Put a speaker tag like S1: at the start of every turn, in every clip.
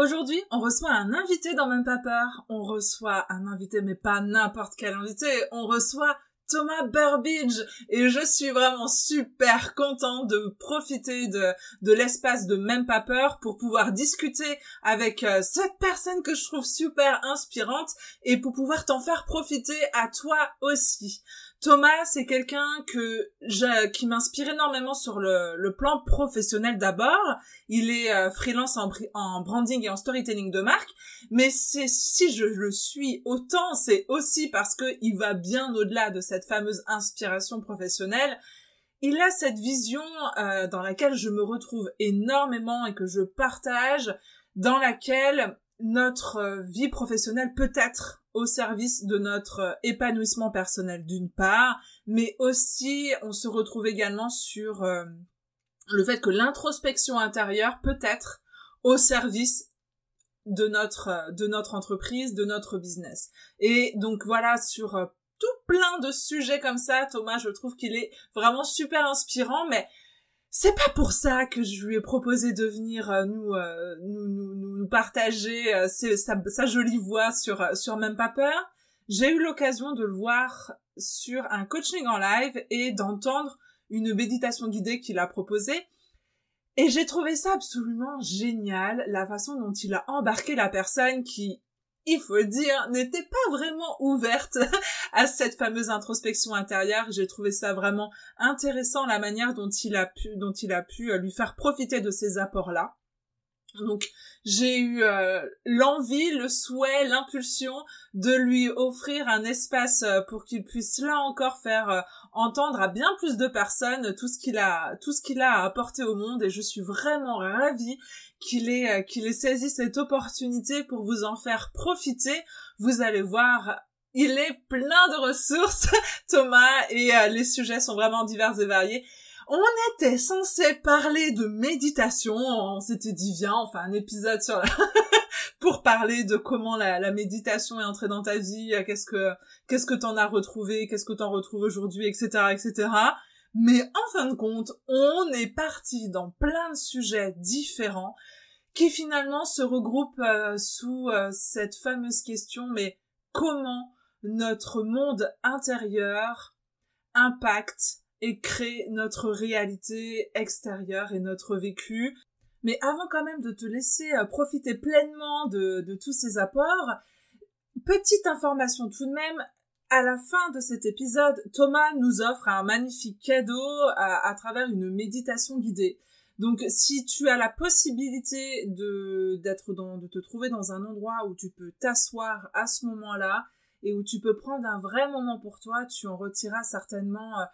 S1: Aujourd'hui, on reçoit un invité dans Même pas peur. On reçoit un invité, mais pas n'importe quel invité. On reçoit Thomas Burbidge et je suis vraiment super contente de profiter de, l'espace de Même pas peur pour pouvoir discuter avec euh, cette personne que je trouve super inspirante et pour pouvoir t'en faire profiter à toi aussi. Thomas, c'est quelqu'un que qui m'inspire énormément sur le, le plan professionnel d'abord. Il est euh, freelance en, en, branding et en storytelling de marque, mais c'est si je le suis autant, c'est aussi parce que il va bien au-delà de cette fameuse inspiration professionnelle. Il a cette vision euh, dans laquelle je me retrouve énormément et que je partage, dans laquelle notre euh, vie professionnelle peut être au service de notre euh, épanouissement personnel d'une part, mais aussi on se retrouve également sur euh, le fait que l'introspection intérieure peut être au service de notre euh, de notre entreprise, de notre business. Et donc voilà sur tout plein de sujets comme ça, Thomas, je trouve qu'il est vraiment super inspirant, mais c'est pas pour ça que je lui ai proposé de venir euh, nous, euh, nous, nous, nous, partager euh, sa, jolie voix sur, sur Même pas peur. J'ai eu l'occasion de le voir sur un coaching en live et d'entendre une méditation guidée qu'il a proposée. Et j'ai trouvé ça absolument génial, la façon dont il a embarqué la personne qui il faut dire, n'était pas vraiment ouverte à cette fameuse introspection intérieure. J'ai trouvé ça vraiment intéressant la manière dont il a pu, dont il a pu euh, lui faire profiter de ces apports-là. Donc j'ai eu euh, l'envie, le souhait, l'impulsion de lui offrir un espace euh, pour qu'il puisse là encore faire entendre à bien plus de personnes tout ce qu'il a tout ce qu'il a à apporter au monde et je suis vraiment ravie qu'il ait qu'il ait saisi cette opportunité pour vous en faire profiter. Vous allez voir il est plein de ressources, Thomas, et les sujets sont vraiment divers et variés. On était censé parler de méditation, on s'était dit viens, on fait un épisode sur la... pour parler de comment la, méditation est entrée dans ta vie, euh, qu'est-ce que qu'est-ce que t'en as retrouvé, qu'est-ce que t'en retrouves aujourd'hui, etc., etc. Mais en fin de compte, on est parti dans plein de sujets différents qui finalement se regroupent euh, sous euh, cette fameuse question mais comment notre monde intérieur impacte et crée notre réalité extérieure et notre vécu. Mais avant quand même de te laisser euh, profiter pleinement de, de tous ces apports, petite information tout de même, à la fin de cet épisode, Thomas nous offre un magnifique cadeau à, travers une méditation guidée. Donc, si tu as la possibilité de d'être dans, de te trouver dans un endroit où tu peux t'asseoir à ce moment-là et où tu peux prendre un vrai moment pour toi, tu en retireras certainement euh,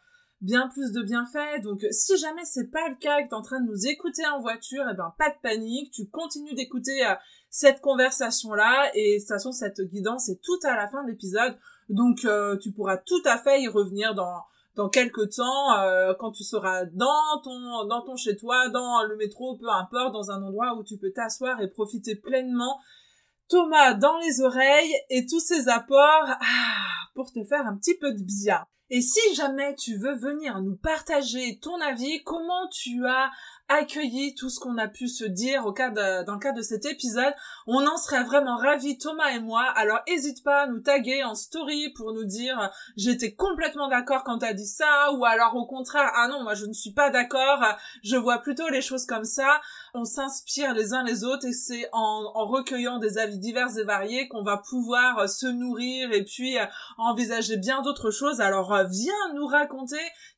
S1: bien plus de bienfaits. Donc si jamais c'est pas le cas et que t'es en train de nous écouter en voiture, eh ben pas de panique, tu continues d'écouter euh, cette conversation là et de toute façon cette guidance est tout à la fin de l'épisode. Donc euh, tu pourras tout à fait y revenir dans dans quelques temps euh, quand tu seras dans ton dans ton chez toi, dans le métro, peu importe, dans un endroit où tu peux t'asseoir et profiter pleinement Thomas dans les oreilles et tous ces apports ah, pour te faire un petit peu de bien. Et si jamais tu veux venir nous partager ton avis, comment tu as accueilli tout ce qu'on a pu se dire au cas de, dans le cadre de cet épisode. On en serait vraiment ravis, Thomas et moi. Alors hésite pas à nous taguer en story pour nous dire j'étais complètement d'accord quand t'as dit ça, ou alors au contraire ah non moi je ne suis pas d'accord, je vois plutôt les choses comme ça. On s'inspire les uns les autres et c'est en, en recueillant des avis divers et variés qu'on va pouvoir se nourrir et puis envisager bien d'autres choses. Alors viens nous raconter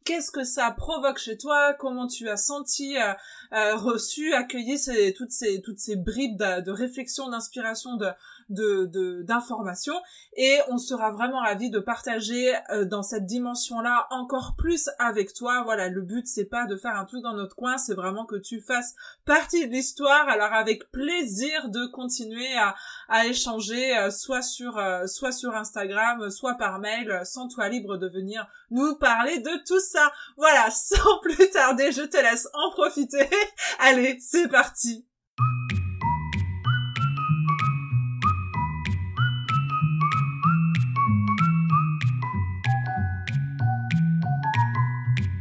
S1: qu'est-ce que ça provoque chez toi, comment tu as senti, euh, euh, reçu, accueilli toutes ces toutes ces bribes de, réflexion, d'inspiration, de de d'informations et on sera vraiment ravis de partager euh, dans cette dimension là encore plus avec toi voilà le but c'est pas de faire un truc dans notre coin c'est vraiment que tu fasses partie de l'histoire alors avec plaisir de continuer à, échanger euh, soit sur euh, soit sur Instagram soit par mail sans toi libre de venir nous parler de tout ça. Voilà sans plus tarder je te laisse en profiter. Allez c'est parti.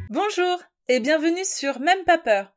S1: Bonjour et bienvenue sur Même pas peur,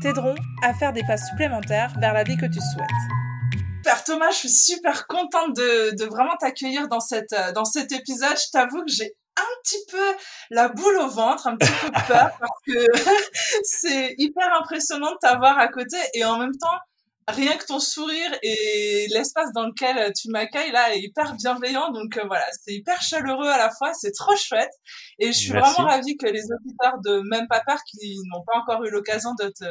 S2: t'aideront à faire des pas supplémentaires vers la vie que tu souhaites.
S1: Super Thomas, je suis super contente de, de vraiment t'accueillir dans, cette, euh, dans cet épisode. Je t'avoue que j'ai un petit peu la boule au ventre, un petit peu peur parce que c'est hyper impressionnant de t'avoir à côté et en même temps, rien que ton sourire et l'espace dans lequel tu m'accueilles là est hyper bienveillant. Donc euh, voilà, c'est hyper chaleureux à la fois, c'est trop chouette. Et je suis vraiment ravie que les auditeurs de Même Pas Peur qui n'ont pas encore eu l'occasion de te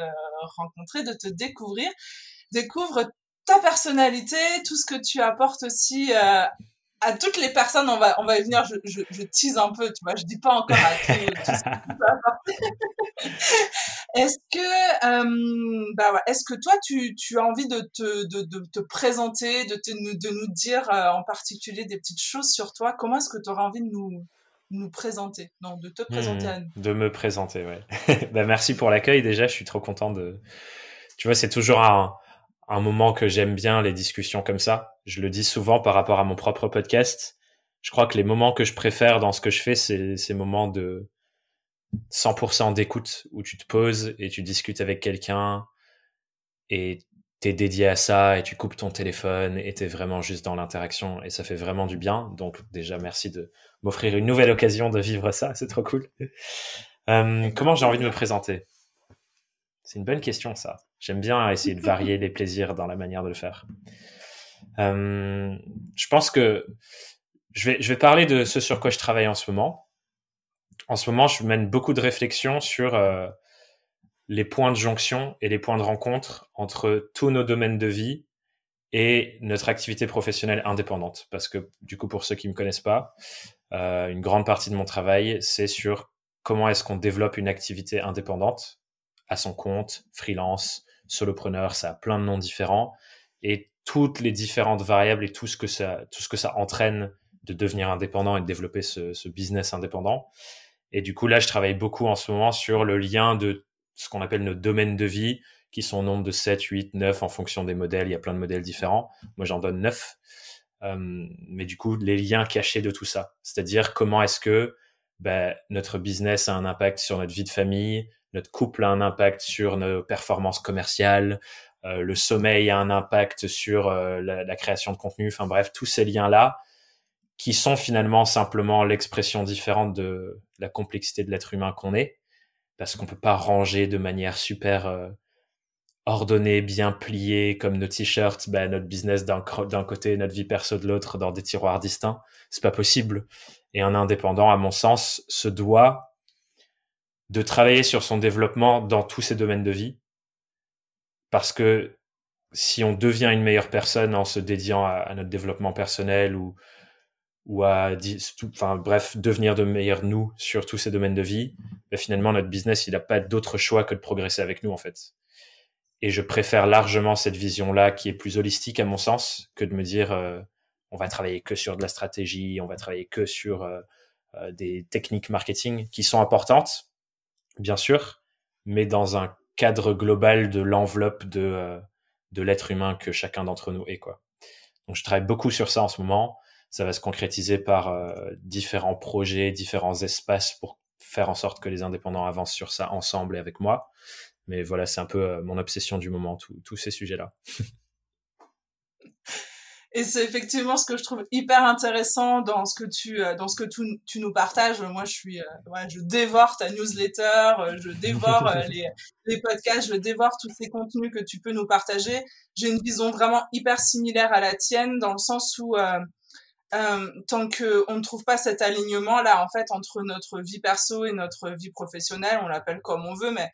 S1: rencontrer, de te découvrir, découvrent ta personnalité, tout ce que tu apportes aussi euh, à toutes les personnes, on va, on va y venir, je, je, je tease un peu, tu vois, je dis pas encore à tout, est-ce que, euh, bah ouais, est-ce que toi, tu, tu as envie de te, de, de te présenter, de, te, de nous dire euh, en particulier des petites choses sur toi? Comment est-ce que tu auras envie de nous, nous présenter? Non, de te présenter
S3: mmh,
S1: à nous.
S3: De me présenter, ouais. bah, merci pour l'accueil déjà, je suis trop content de... Tu vois, c'est toujours un un moment que j'aime bien les discussions comme ça. Je le dis souvent par rapport à mon propre podcast. Je crois que les moments que je préfère dans ce que je fais, c'est ces moments de 100% d'écoute où tu te poses et tu discutes avec quelqu'un et t'es dédié à ça et tu coupes ton téléphone et t'es vraiment juste dans l'interaction et ça fait vraiment du bien. Donc déjà merci de m'offrir une nouvelle occasion de vivre ça, c'est trop cool. Euh, comment j'ai envie de me présenter? C'est une bonne question ça. J'aime bien essayer de varier les plaisirs dans la manière de le faire. Euh, je pense que je vais, parler de ce sur quoi je travaille en ce moment. En ce moment, je mène beaucoup de réflexions sur euh, les points de jonction et les points de rencontre entre tous nos domaines de vie et notre activité professionnelle indépendante. Parce que du coup, pour ceux qui ne me connaissent pas, euh, une grande partie de mon travail, c'est sur comment est-ce qu'on développe une activité indépendante à son compte, freelance, solopreneur, ça a plein de noms différents et toutes les différentes variables et tout ce que ça, tout ce que ça entraîne de devenir indépendant et de développer ce, business indépendant. Et du coup, là, je travaille beaucoup en ce moment sur le lien de ce qu'on appelle nos domaines de vie, qui sont au nombre de 7, 8, 9 en fonction des modèles. Il y a plein de modèles différents. Moi, j'en donne 9. Euh, mais du coup, les liens cachés de tout ça. C'est-à-dire comment est-ce que ben, notre business a un impact sur notre vie de famille, notre couple a un impact sur nos performances commerciales, euh, le sommeil a un impact sur euh, la, création de contenu, enfin bref, tous ces liens-là qui sont finalement simplement l'expression différente de la complexité de l'être humain qu'on est, parce qu'on peut pas ranger de manière super euh, ordonnée, bien pliée, comme nos t-shirts, ben, notre business d'un côté, notre vie perso de l'autre, dans des tiroirs distincts. C'est pas possible. Et un indépendant, à mon sens, se doit de travailler sur son développement dans tous ses domaines de vie. Parce que si on devient une meilleure personne en se dédiant à, notre développement personnel ou, ou à, enfin, bref, devenir de meilleurs nous sur tous ces domaines de vie, ben finalement, notre business, il n'a pas d'autre choix que de progresser avec nous, en fait. Et je préfère largement cette vision-là qui est plus holistique à mon sens que de me dire, euh, on va travailler que sur de la stratégie, on va travailler que sur euh, euh, des techniques marketing qui sont importantes, bien sûr, mais dans un cadre global de l'enveloppe de, euh, de l'être humain que chacun d'entre nous est. Quoi. Donc je travaille beaucoup sur ça en ce moment. Ça va se concrétiser par euh, différents projets, différents espaces pour faire en sorte que les indépendants avancent sur ça ensemble et avec moi. Mais voilà, c'est un peu euh, mon obsession du moment, tous ces sujets-là.
S1: Et c'est effectivement ce que je trouve hyper intéressant dans ce que tu, euh, dans ce que tu, tu nous partages. Moi, je suis, euh, ouais, je dévore ta newsletter, euh, je dévore les, les podcasts, je dévore tous ces contenus que tu peux nous partager. J'ai une vision vraiment hyper similaire à la tienne dans le sens où euh, tant que on ne trouve pas cet alignement là, en fait, entre notre vie perso et notre vie professionnelle, on l'appelle comme on veut, mais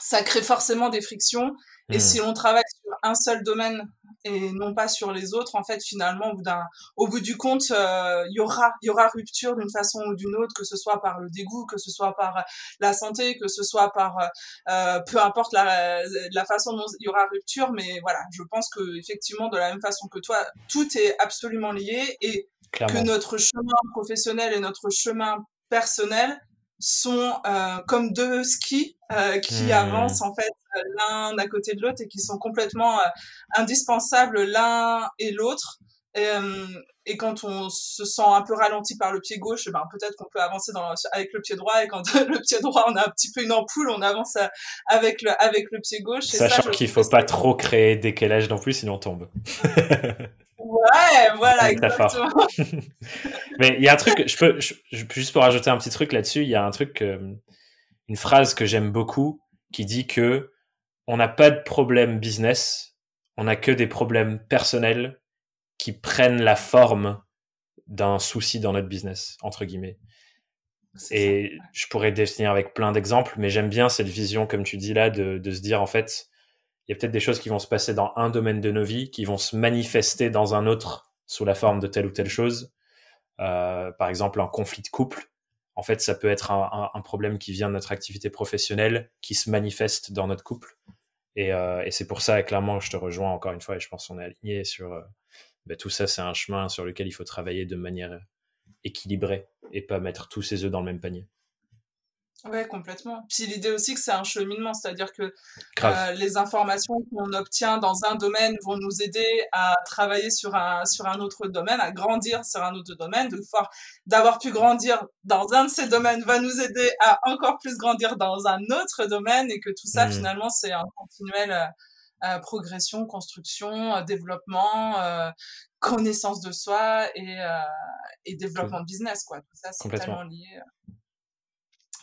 S1: ça crée forcément des frictions Et
S3: Hmm.
S1: si on travaille sur un seul domaine et non pas sur les autres, en fait, finalement, au bout, d'un, au bout du compte, euh, il y aura, y aura rupture d'une façon ou d'une autre, que ce soit par le dégoût, que ce soit par euh, la santé, que ce soit par, euh, euh, peu importe la, la façon dont il y aura rupture, mais voilà, je pense que effectivement, de la même façon que toi, tout est absolument lié et
S3: Clairement.
S1: que notre chemin professionnel et notre chemin personnel sont euh, comme deux skis euh, qui
S3: Hmm.
S1: avancent en fait l'un à côté de l'autre et qui sont complètement euh, indispensables l'un et l'autre. Et, euh, et quand on se sent un peu ralenti par le pied gauche, ben peut-être qu'on peut avancer dans, avec le pied droit. Et quand le pied droit, on a un petit peu une ampoule, on avance euh, avec le, avec le pied gauche. Et ça,
S3: Sachant qu'il
S1: trouve
S3: faut pas trop créer décalage non plus, sinon on tombe.
S1: Ouais, voilà, exactement.
S3: Mais il y a un truc, je peux, je- juste pour rajouter un petit truc là-dessus, il y a un truc, euh, une phrase que j'aime beaucoup qui dit que on n'a pas de problème business, on n'a que des problèmes personnels qui prennent la forme d'un souci dans notre business, entre guillemets. Et je pourrais définir avec plein d'exemples, mais j'aime bien cette vision, comme tu dis là, de, de se dire en fait, il y a peut-être des choses qui vont se passer dans un domaine de nos vies, qui vont se manifester dans un autre sous la forme de telle ou telle chose. Euh, par exemple, un conflit de couple. En fait, ça peut être un, un- un problème qui vient de notre activité professionnelle, qui se manifeste dans notre couple. Et, euh, et c'est pour ça, clairement, je te rejoins encore une fois, et je pense qu'on est aligné sur euh, ben, tout ça. C'est un chemin sur lequel il faut travailler de manière équilibrée et pas mettre tous ses œufs dans le même panier.
S1: Ouais, complètement. Puis l'idée aussi que c'est un cheminement, c'est-à-dire que euh, les informations qu'on obtient dans un domaine vont nous aider à travailler sur un, sur un autre domaine, à grandir sur un autre domaine, de voir, d'avoir pu grandir dans un de ces domaines va nous aider à encore plus grandir dans un autre domaine et que tout ça,
S3: Mhm.
S1: finalement, c'est un continuel euh, euh, progression, construction, euh, développement, euh, connaissance de soi et, et développement de business, quoi. Tout ça, c'est tellement lié.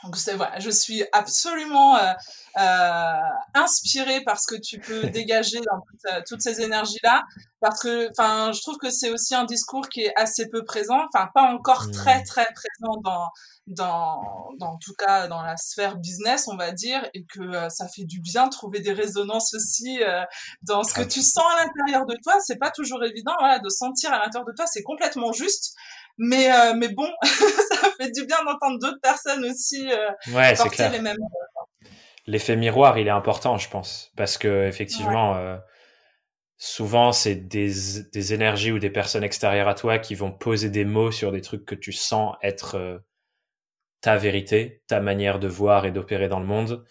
S1: Donc c'est voilà, je suis absolument euh, euh, inspirée par ce que tu peux dégager dans toute, euh, toutes ces énergies-là, parce que, enfin, je trouve que c'est aussi un discours qui est assez peu présent, enfin pas encore très très présent dans dans dans en tout cas dans la sphère business, on va dire, et que euh, ça fait du bien de trouver des résonances aussi euh, dans ce que
S3: Grave.
S1: tu sens à l'intérieur de toi. C'est pas toujours évident, voilà, de sentir à l'intérieur de toi, c'est complètement juste. Mais, euh, mais bon, ça fait du bien d'entendre d'autres personnes aussi euh,
S3: Ouais,
S1: porter
S3: clair.
S1: les mêmes.
S3: L'effet miroir, il est important, je pense, parce que effectivement, euh, souvent c'est des, des énergies ou des personnes extérieures à toi qui vont poser des mots sur des trucs que tu sens être euh, ta vérité, ta manière de voir et d'opérer dans le monde.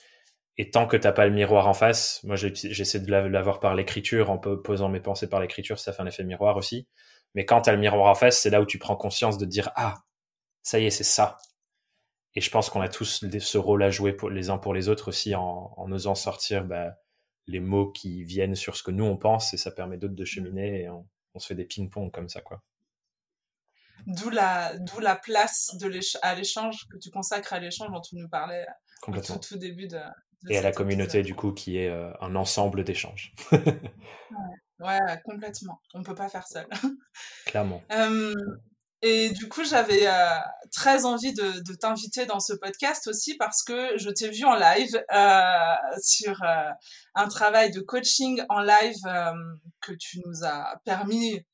S3: Et tant que t'as pas le miroir en face, moi j'essaie de la- l'avoir par l'écriture, en po- posant mes pensées par l'écriture, ça fait un effet miroir aussi. Mais quand t'as le miroir en face, c'est là où tu prends conscience de dire ah, ça y est, c'est ça. Et je pense qu'on a tous ce rôle à jouer pour, les uns pour les autres aussi en, en osant sortir bah, les mots qui viennent sur ce que nous on pense et ça permet d'autres de cheminer et on, on se fait des ping-pong comme ça quoi.
S1: D'où la, d'où la place de l'éch- à l'échange que tu consacres à l'échange dont tu nous parlais au tout, tout début de.
S3: Et à la communauté du coup qui est euh, un ensemble d'échanges.
S1: Ouais, complètement. On peut pas faire seul.
S3: Clairement.
S1: Euh, et du coup, j'avais euh, très envie de, de t'inviter dans ce podcast aussi parce que je t'ai vu en live euh, sur un travail de coaching en live que tu nous as permis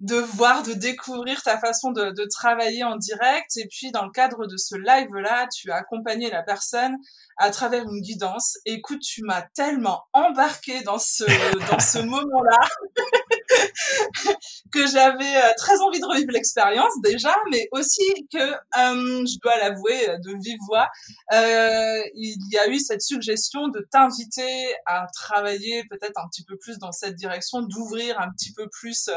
S1: de voir, de découvrir ta façon de, de travailler en direct. Et puis, dans le cadre de ce live-là, tu as accompagné la personne à travers une guidance. Écoute, tu m'as tellement embarqué dans ce, dans ce moment-là que j'avais euh, très envie de revivre l'expérience déjà, mais aussi que, euh, je dois l'avouer euh, de vive voix, il y a eu cette suggestion de t'inviter à travailler peut-être un petit peu plus dans cette direction, d'ouvrir un petit peu plus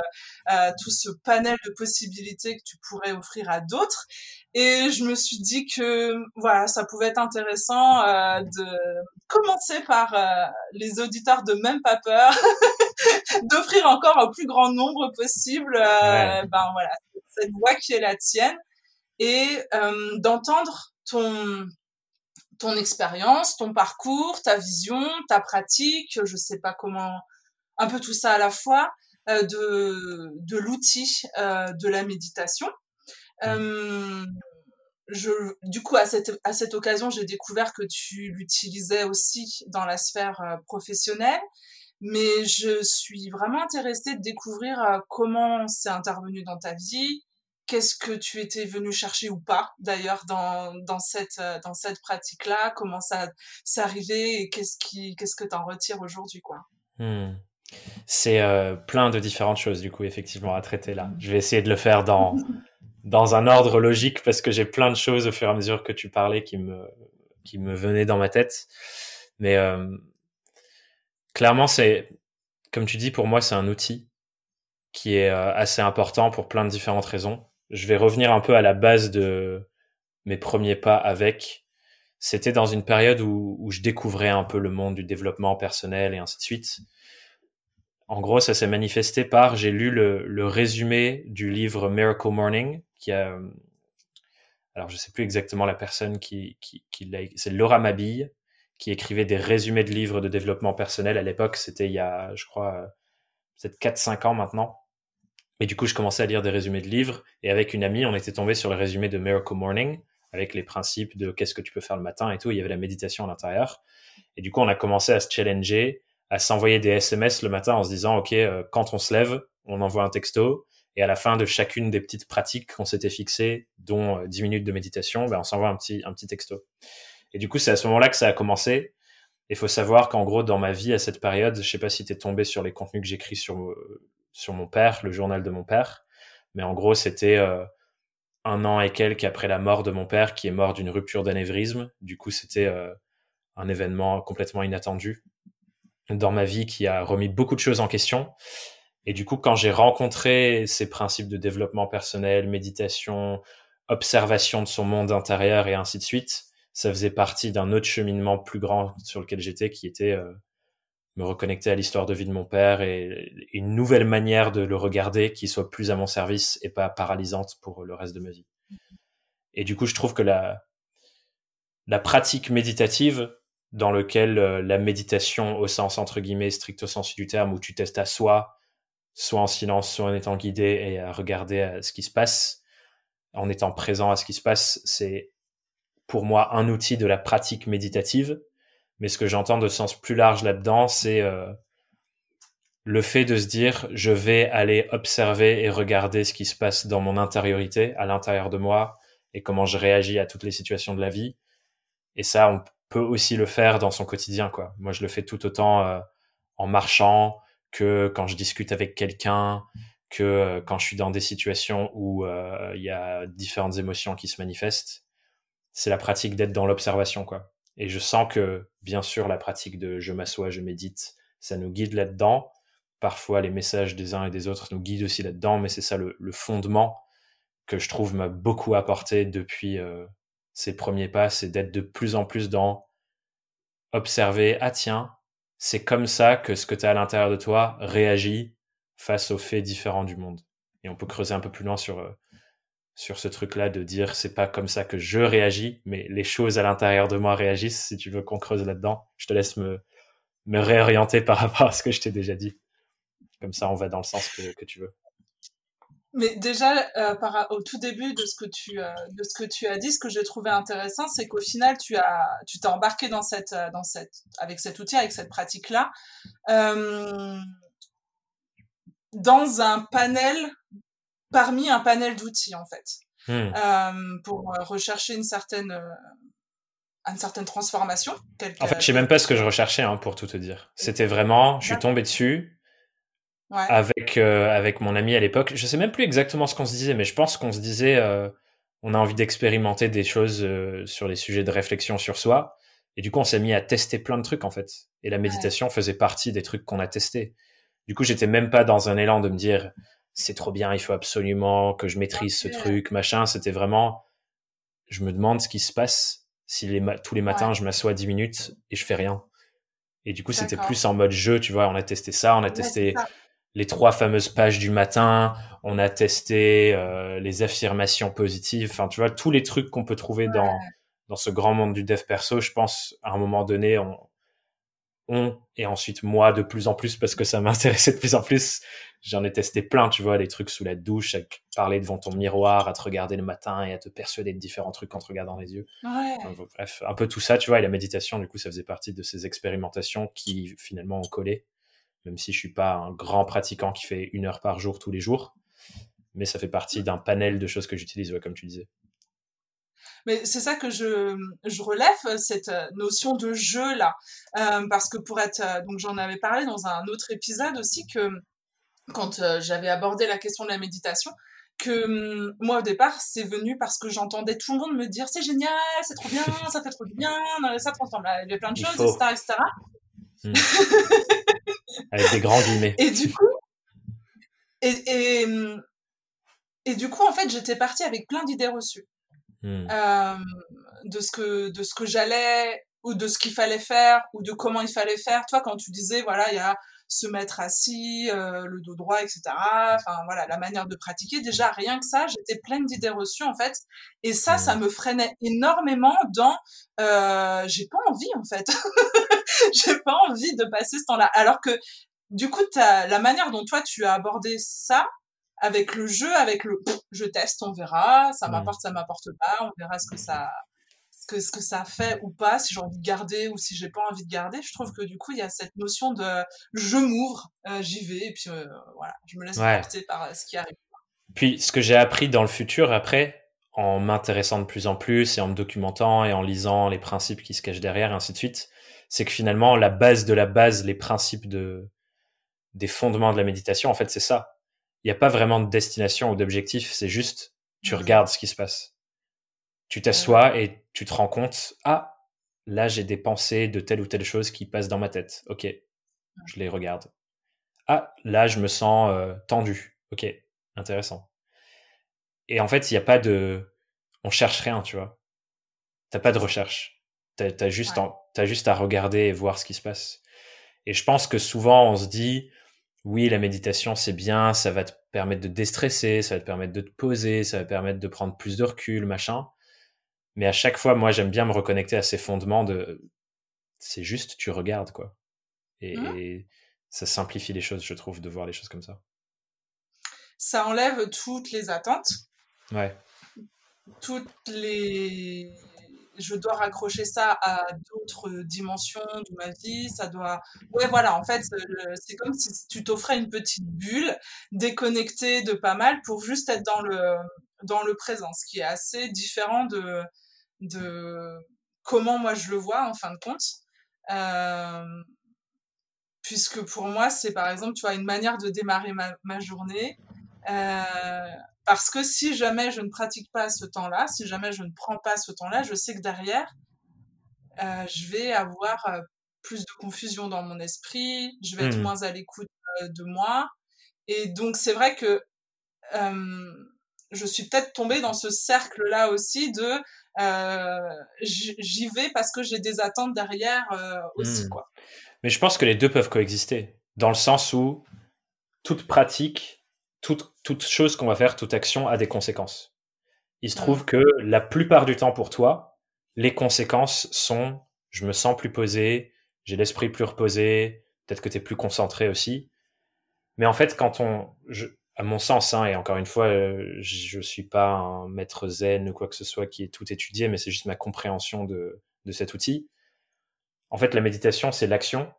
S1: tout ce panel de possibilités que tu pourrais offrir à d'autres. Et je me suis dit que voilà, ça pouvait être intéressant euh, de commencer par euh, les auditeurs de Même pas peur, d'offrir encore au plus grand nombre possible, euh,
S3: Ouais.
S1: ben voilà, cette voix qui est la tienne et d'entendre ton ton expérience, ton parcours, ta vision, ta pratique, je sais pas comment, un peu tout ça à la fois, de de l'outil de la méditation. Euh, je, du coup, à cette, à cette occasion, j'ai découvert que tu l'utilisais aussi dans la sphère professionnelle. Mais je suis vraiment intéressée de découvrir comment c'est intervenu dans ta vie, qu'est-ce que tu étais venu chercher ou pas, d'ailleurs, dans, dans cette, dans cette pratique-là, comment ça s'est arrivé et qu'est-ce qui, qu'est-ce que tu en retires aujourd'hui, quoi.
S3: Hmm. C'est plein de différentes choses, du coup, effectivement, à traiter là. Je vais essayer de le faire dans, dans un ordre logique parce que j'ai plein de choses au fur et à mesure que tu parlais qui me qui me venaient dans ma tête. Mais euh, clairement, c'est comme tu dis, pour moi, c'est un outil qui est euh, assez important pour plein de différentes raisons. Je vais revenir un peu à la base de mes premiers pas avec. C'était dans une période où, où je découvrais un peu le monde du développement personnel et ainsi de suite. En gros, ça s'est manifesté par j'ai lu le, le, résumé du livre Miracle Morning qui a alors je sais plus exactement la personne qui qui, qui l'a c'est Laura Mabille qui écrivait des résumés de livres de développement personnel à l'époque, c'était il y a je crois peut-être 4 5 ans maintenant. Et du coup, je commençais à lire des résumés de livres et avec une amie, on était tombé sur le résumé de Miracle Morning avec les principes de qu'est-ce que tu peux faire le matin et tout, il y avait la méditation à l'intérieur. Et du coup, on a commencé à se challenger à s'envoyer des SMS le matin en se disant, OK, euh, quand on se lève, on envoie un texto. Et à la fin de chacune des petites pratiques qu'on s'était fixées, dont 10 euh, minutes de méditation, ben, on s'envoie un petit, un petit texto. Et du coup, c'est à ce moment-là que ça a commencé. Il faut savoir qu'en gros, dans ma vie, à cette période, je sais pas si tu es tombé sur les contenus que j'écris sur, euh, sur mon père, le journal de mon père. Mais en gros, c'était un an et quelques après la mort de mon père, qui est mort d'une rupture d'anévrisme. Du coup, c'était un événement complètement inattendu dans ma vie qui a remis beaucoup de choses en question. Et du coup, quand j'ai rencontré ces principes de développement personnel, méditation, observation de son monde intérieur et ainsi de suite, ça faisait partie d'un autre cheminement plus grand sur lequel j'étais, qui était euh, me reconnecter à l'histoire de vie de mon père et, une nouvelle manière de le regarder qui soit plus à mon service et pas paralysante pour le reste de ma vie. Et du coup, je trouve que la, pratique méditative, dans lequel euh, la méditation au sens entre guillemets stricto sensu du terme où tu testes à soi soit en silence soit en étant guidé et à regarder à ce qui se passe. En étant présent à ce qui se passe c'est pour moi un outil de la pratique méditative. Mais ce que j'entends de sens plus large là-dedans c'est euh, le fait de se dire je vais aller observer et regarder ce qui se passe dans mon intériorité à l'intérieur de moi et comment je réagis à toutes les situations de la vie. Et ça on peut aussi le faire dans son quotidien quoi. Moi je le fais tout autant euh, en marchant que quand je discute avec quelqu'un, que euh, quand je suis dans des situations où euh, il y a différentes émotions qui se manifestent. C'est la pratique d'être dans l'observation quoi. Et je sens que bien sûr la pratique de je m'assois, je médite, ça nous guide là-dedans. Parfois les messages des uns et des autres nous guident aussi là-dedans, mais c'est ça le, le, fondement que je trouve m'a beaucoup apporté depuis ces premiers pas, c'est d'être de plus en plus dans observer, ah tiens, c'est comme ça que ce que tu as à l'intérieur de toi réagit face aux faits différents du monde. Et on peut creuser un peu plus loin sur, euh, sur ce truc-là de dire c'est pas comme ça que je réagis, mais les choses à l'intérieur de moi réagissent. Si tu veux qu'on creuse là-dedans, je te laisse me, me réorienter par rapport à ce que je t'ai déjà dit. Comme ça, on va dans le sens que tu veux.
S1: Mais déjà, euh, par, au tout début de ce que tu euh, de ce que tu as dit, ce que j'ai trouvé intéressant, c'est qu'au final, tu as tu t'es embarqué dans cette euh, dans cette avec cet outil, avec cette pratique là, euh, dans un panel parmi un panel d'outils en fait, hmm. pour rechercher une certaine une certaine transformation.
S3: En fait, je sais même pas ce que je recherchais hein, pour tout te dire. C'était vraiment, je suis tombé dessus avec euh, avec mon ami à l'époque. Je sais même plus exactement ce qu'on se disait, mais je pense qu'on se disait euh, on a envie d'expérimenter des choses euh, sur les sujets de réflexion sur soi. Et du coup, on s'est mis à tester plein de trucs en fait. Et la méditation faisait partie des trucs qu'on a testés. Du coup, j'étais même pas dans un élan de me dire c'est trop bien, il faut absolument que je maîtrise ce truc, machin. C'était vraiment je me demande ce qui se passe si les tous les matins je m'assois 10 minutes et je fais rien. Et du coup, c'était plus en mode jeu, tu vois. On a testé ça, on a testé les trois fameuses pages du matin, on a testé euh, les affirmations positives, enfin tu vois tous les trucs qu'on peut trouver dans dans ce grand monde du dev perso, je pense à un moment donné on on, et ensuite moi de plus en plus parce que ça m'intéressait de plus en plus. J'en ai testé plein, tu vois, des trucs sous la douche, à parler devant ton miroir, à te regarder le matin et à te persuader de différents trucs en te regardant les yeux.
S1: Ouais.
S3: bref, un peu tout ça, tu vois, et la méditation, du coup, ça faisait partie de ces expérimentations qui finalement ont collé, même si je suis pas un grand pratiquant qui fait une heure par jour tous les jours, mais ça fait partie d'un panel de choses que j'utilise, ouais, comme tu disais.
S1: Mais c'est ça que je, je relève, cette notion de jeu là. Euh, parce que pour être. Donc j'en avais parlé dans un autre épisode aussi que quand euh, j'avais abordé la question de la méditation, que hum, moi au départ c'est venu parce que j'entendais tout le monde me dire c'est génial, c'est trop bien, ça fait trop bien, ça transforme il y a plein de choses, etc. etc.
S3: Hmm. Avec des grands guillemets.
S1: Et du coup, et, et, et du coup en fait j'étais partie avec plein d'idées reçues. Hmm. Euh, de ce que de ce que j'allais ou de ce qu'il fallait faire ou de comment il fallait faire. Toi, quand tu disais voilà, il y a se mettre assis, euh, le dos droit, etc. Enfin voilà, la manière de pratiquer. Déjà rien que ça, j'étais pleine d'idées reçues en fait, et ça, ça hmm. me freinait énormément dans euh, j'ai pas envie en fait, j'ai pas envie de passer ce temps-là. Alors que du coup, la manière dont toi tu as abordé ça, avec le jeu, avec le je teste, on verra, ça m'apporte, ça m'apporte pas, on verra ce que ça que, ce que ça fait ou pas, si j'ai envie de garder ou si j'ai pas envie de garder. Je trouve que du coup, il y a cette notion de je m'ouvre, euh, j'y vais et puis euh, voilà, je me laisse porter par euh, ce qui arrive.
S3: Puis ce que j'ai appris dans le futur après, en m'intéressant de plus en plus et en me documentant et en lisant les principes qui se cachent derrière et ainsi de suite, c'est que finalement la base de la base, les principes de des fondements de la méditation, en fait, c'est ça il n'y a pas vraiment de destination ou d'objectif, c'est juste tu mmh regardes ce qui se passe. Tu t'assois et tu te rends compte, ah, là j'ai des pensées de telle ou telle chose qui passent dans ma tête. Ok, je les regarde. Ah, là je me sens euh, tendu. Ok, intéressant. Et en fait, il n'y a pas de... On cherche rien, tu vois. T'as pas de recherche. T'as as juste, as juste à regarder et voir ce qui se passe. Et je pense que souvent on se dit, oui, la méditation, c'est bien, ça va te permettre de déstresser, ça va te permettre de te poser, ça va te permettre de prendre plus de recul, machin. Mais à chaque fois, moi, j'aime bien me reconnecter à ces fondements de, c'est juste, tu regardes, quoi. Et, mmh. ça simplifie les choses, je trouve, de voir les choses comme ça.
S1: Ça enlève toutes les attentes.
S3: Ouais.
S1: Toutes les je dois raccrocher ça à d'autres dimensions de ma vie, ça doit... Ouais, voilà, en fait, c'est comme si tu t'offrais une petite bulle déconnectée de pas mal pour juste être dans le, dans le présent, ce qui est assez différent de, de comment moi je le vois en fin de compte. Euh, puisque pour moi, c'est par exemple, tu vois, une manière de démarrer ma, ma journée. Euh, parce que si jamais je ne pratique pas ce temps-là, si jamais je ne prends pas ce temps-là, je sais que derrière, euh, je vais avoir plus de confusion dans mon esprit, je vais être mmh. moins à l'écoute de moi. Et donc, c'est vrai que je suis peut-être tombée dans ce cercle-là aussi de j'y vais parce que j'ai des attentes derrière aussi. Mmh. Quoi.
S3: Mais je pense que les deux peuvent coexister, dans le sens où toute pratique toute, toute chose qu'on va faire, toute action a des conséquences. Il se trouve que la plupart du temps pour toi, les conséquences sont je me sens plus posé, j'ai l'esprit plus reposé, peut-être que tu es plus concentré aussi. Mais en fait, quand on, je, à mon sens, hein, et encore une fois, euh, je suis pas un maître zen ou quoi que ce soit qui est tout étudié, mais c'est juste ma compréhension de, de cet outil. En fait, la méditation, c'est l'action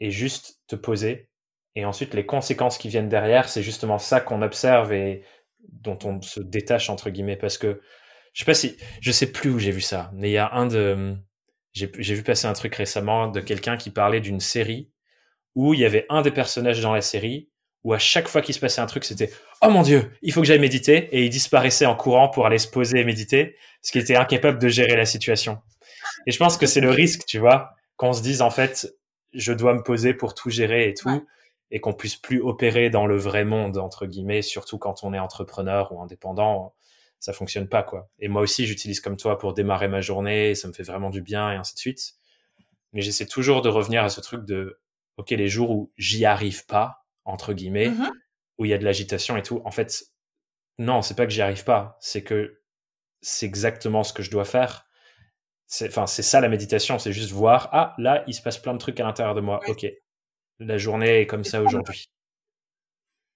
S3: et juste te poser et ensuite, les conséquences qui viennent derrière, c'est justement ça qu'on observe et dont on se détache, entre guillemets. Parce que, je sais pas si, je sais plus où j'ai vu ça, mais il y a un de, j'ai vu passer un truc récemment de quelqu'un qui parlait d'une série où il y avait un des personnages dans la série où à chaque fois qu'il se passait un truc, c'était oh mon dieu, il faut que j'aille méditer et il disparaissait en courant pour aller se poser et méditer, ce qui était incapable de gérer la situation. Et je pense que c'est le risque, tu vois, qu'on se dise en fait, je dois me poser pour tout gérer et tout et qu'on puisse plus opérer dans le vrai monde entre guillemets, surtout quand on est entrepreneur ou indépendant, ça fonctionne pas quoi. Et moi aussi, j'utilise comme toi pour démarrer ma journée, ça me fait vraiment du bien et ainsi de suite. Mais j'essaie toujours de revenir à ce truc de OK, les jours où j'y arrive pas entre guillemets, mm-hmm. où il y a de l'agitation et tout, en fait non, c'est pas que j'y arrive pas, c'est que c'est exactement ce que je dois faire C'est, enfin, c'est ça la méditation, c'est juste voir, ah, là, il se passe plein de trucs à l'intérieur de moi. Ok, la journée est comme ça aujourd'hui.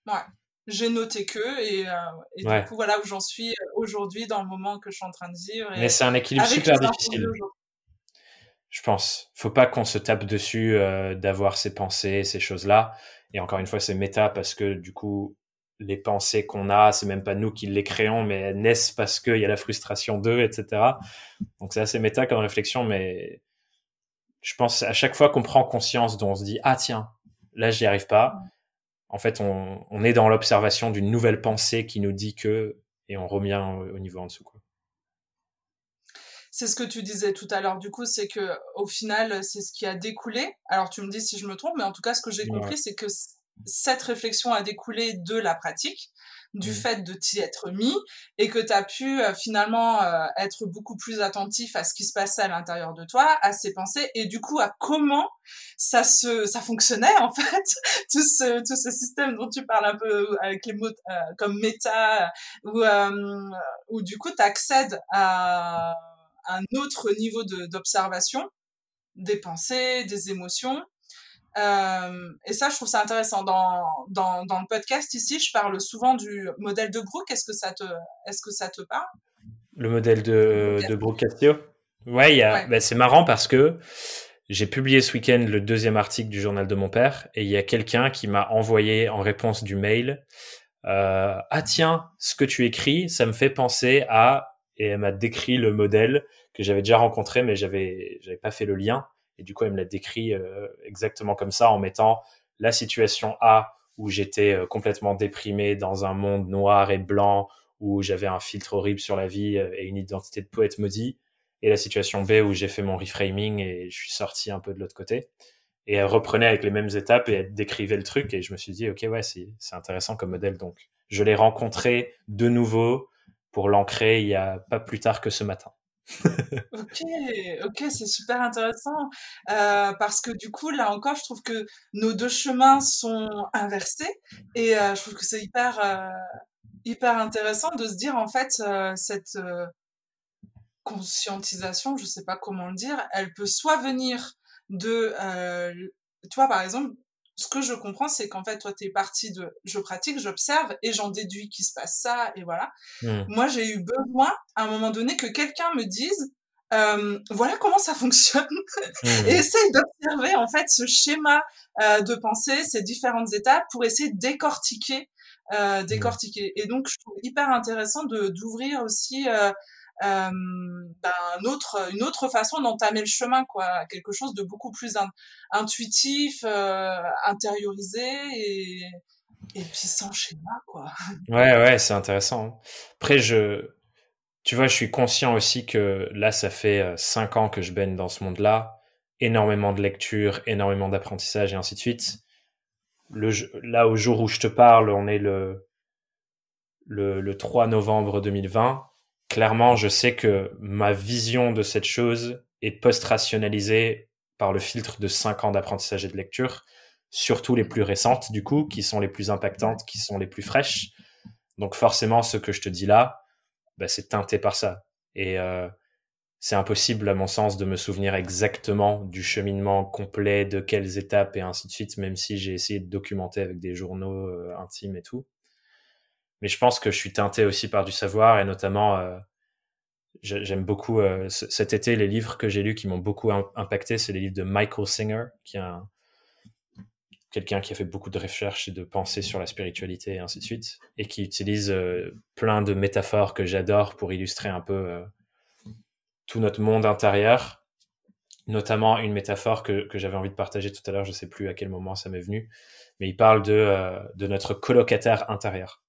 S1: Ouais, j'ai noté que, et, euh, et du coup, voilà où j'en suis aujourd'hui dans le moment que je suis en train de vivre.
S3: Mais c'est un équilibre super difficile. Je pense. Faut pas qu'on se tape dessus euh, d'avoir ces pensées, ces choses-là. Et encore une fois, c'est méta parce que du coup, les pensées qu'on a, c'est même pas nous qui les créons, mais elles naissent parce qu'il y a la frustration d'eux, etc. Donc c'est assez méta comme réflexion, mais je pense à chaque fois qu'on prend conscience dont on se dit ah tiens là j'y arrive pas, en fait on, est dans l'observation d'une nouvelle pensée qui nous dit que et on revient au, niveau en dessous.
S1: C'est ce que tu disais tout à l'heure. Du coup, c'est que au final, c'est ce qui a découlé. Alors, tu me dis si je me trompe, mais en tout cas, ce que j'ai compris, c'est que cette réflexion a découlé de la pratique, du mmh. fait de t'y être mis, et que tu as pu euh, finalement euh, être beaucoup plus attentif à ce qui se passait à l'intérieur de toi, à ses pensées, et du coup à comment ça se ça fonctionnait en fait, tout ce tout ce système dont tu parles un peu avec les mots euh, comme méta, ou où du coup tu accèdes à un autre niveau d'observation des pensées, des émotions, euh, et ça, je trouve ça intéressant. Dans, dans, dans, le podcast ici, je parle souvent du modèle de Brooke. Est-ce que ça te, est-ce que ça te parle?
S3: Le modèle de, de Brooke Castillo? Ouais, a, bah, c'est marrant parce que j'ai publié ce week-end le deuxième article du journal de mon père et il y a quelqu'un qui m'a envoyé en réponse du mail euh, Ah tiens, ce que tu écris, ça me fait penser à... Et elle m'a décrit le modèle que j'avais déjà rencontré, mais j'avais j'avais pas fait le lien. Et du coup, elle me l'a décrit euh, exactement comme ça en mettant la situation A où j'étais euh, complètement déprimé dans un monde noir et blanc où j'avais un filtre horrible sur la vie euh, et une identité de poète maudit et la situation B où j'ai fait mon reframing et je suis sorti un peu de l'autre côté. Et elle reprenait avec les mêmes étapes et elle décrivait le truc et je me suis dit, ok, ouais, c'est intéressant comme modèle. Donc, je l'ai rencontré de nouveau pour l'ancrer il y a pas plus tard que ce matin.
S1: Ok, ok, c'est super intéressant euh, parce que du coup, là encore, je trouve que nos deux chemins sont inversés et euh, je trouve que c'est hyper, euh, hyper intéressant de se dire en fait cette conscientisation, je sais pas comment le dire, elle peut soit venir de, toi par exemple, ce que je comprends, c'est qu'en fait, toi, tu es parti de je pratique, j'observe et j'en déduis qu'il se passe ça et voilà. Mmh. Moi, j'ai eu besoin à un moment donné que quelqu'un me dise euh, voilà comment ça fonctionne mmh. et essaye d'observer en fait ce schéma euh, de pensée, ces différentes étapes pour essayer de décortiquer, euh, mmh. décortiquer. Et donc, je trouve hyper intéressant de d'ouvrir aussi euh, ben, autre, une autre façon d'entamer le chemin, quoi, quelque chose de beaucoup plus intuitif, euh, intériorisé et, et puis sans schéma, quoi.
S3: Ouais, ouais, c'est intéressant. Après, je, tu vois, je suis conscient aussi que là, ça fait euh, cinq ans que je baigne dans ce monde-là, énormément de lectures, énormément d'apprentissage et ainsi de suite. Le, là, au jour où je te parle, on est le, le, le 3 novembre 2020 clairement, je sais que ma vision de cette chose est post-rationalisée par le filtre de cinq ans d'apprentissage et de lecture, surtout les plus récentes, du coup, qui sont les plus impactantes, qui sont les plus fraîches. Donc forcément, ce que je te dis là, bah, c'est teinté par ça. Et euh, c'est impossible, à mon sens, de me souvenir exactement du cheminement complet, de quelles étapes et ainsi de suite, même si j'ai essayé de documenter avec des journaux euh, intimes et tout mais je pense que je suis teinté aussi par du savoir et notamment euh, j'aime beaucoup euh, cet été les livres que j'ai lus qui m'ont beaucoup impacté c'est les livres de Michael Singer qui est un, quelqu'un qui a fait beaucoup de recherches et de pensées sur la spiritualité et ainsi de suite et qui utilise euh, plein de métaphores que j'adore pour illustrer un peu tout notre monde intérieur notamment une métaphore que, que j'avais envie de partager tout à l'heure je sais plus à quel moment ça m'est venu mais il parle de, de notre colocataire intérieur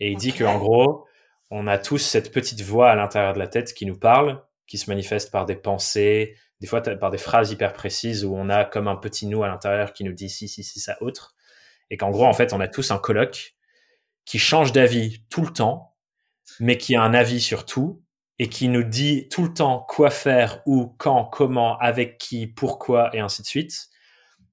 S3: et il dit dit qu'en gros, on a tous cette petite voix à l'intérieur de la tête qui nous parle, qui se manifeste par des pensées, des fois par des phrases hyper précises où on a comme un petit nous à l'intérieur qui nous dit si, si, si, ça, autre. Et qu'en gros, en fait, on a tous un colloque qui change d'avis tout le temps, mais qui a un avis sur tout et qui nous dit tout le temps quoi faire, où, quand, comment, avec qui, pourquoi, et ainsi de suite.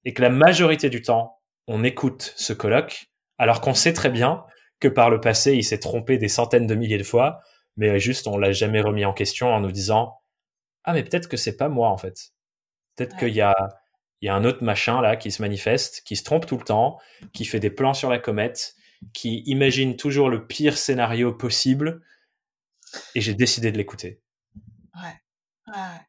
S3: Et que la majorité du temps, on écoute ce colloque, alors qu'on sait très bien que par le passé, il s'est trompé des centaines de milliers de fois, mais juste on l'a jamais remis en question en nous disant ah mais peut-être que c'est pas moi en fait. Peut-être qu'il y a il y a un autre machin là qui se manifeste, qui se trompe tout le temps, qui fait des plans sur la comète, qui imagine toujours le pire scénario possible, et j'ai décidé de l'écouter.
S1: Ouais. ouais.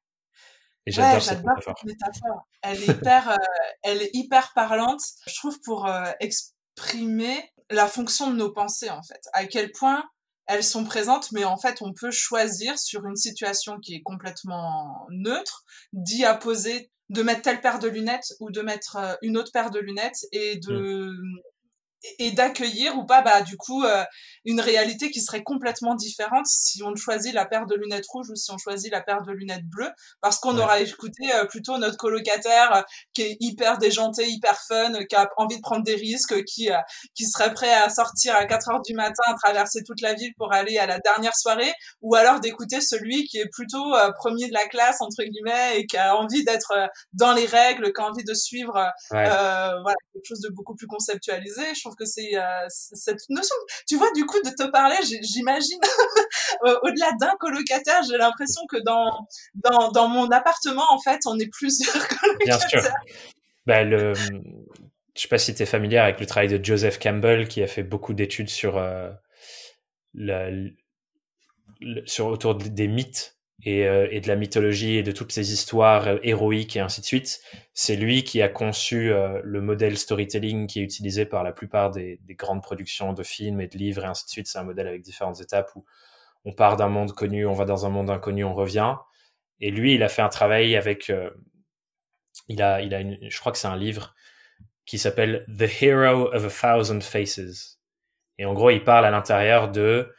S3: Et j'adore
S1: cette métaphore. Elle est hyper, euh, elle est hyper parlante, je trouve, pour euh, exprimer la fonction de nos pensées en fait. À quel point elles sont présentes, mais en fait, on peut choisir sur une situation qui est complètement neutre d'y apposer de mettre telle paire de lunettes ou de mettre euh, une autre paire de lunettes et de mmh et d'accueillir ou pas bah du coup euh, une réalité qui serait complètement différente si on choisit la paire de lunettes rouges ou si on choisit la paire de lunettes bleues. Parce qu'on aura écouté euh, plutôt notre colocataire euh, qui est hyper déjanté hyper fun qui a envie de prendre des risques qui qui serait prêt à sortir à 4 heures du matin à traverser toute la ville pour aller à la dernière soirée ou alors d'écouter celui qui est plutôt premier de la classe entre guillemets et qui a envie d'être dans les règles qui a envie de suivre voilà quelque chose de beaucoup plus conceptualisé. Je que c'est euh, cette notion. Tu vois, du coup, de te parler, j'imagine, au-delà d'un colocataire, j'ai l'impression que dans, dans, dans, mon appartement, en fait, on est plusieurs colocataires. Bien sûr.
S3: Bah, le... Je sais pas si tu es familière avec le travail de Joseph Campbell, qui a fait beaucoup d'études sur, euh, la, sur autour des mythes euh, et, de la mythologie et de toutes ces histoires euh, héroïques et ainsi de suite. C'est lui qui a conçu euh, le modèle storytelling qui est utilisé par la plupart des, grandes productions de films et de livres et ainsi de suite. C'est un modèle avec différentes étapes où on part d'un monde connu, on va dans un monde inconnu, on revient. Et lui, il a fait un travail avec, il a, il a une, je crois que c'est un livre qui s'appelle The Hero of a Thousand Faces. Et en gros, il parle à l'intérieur de,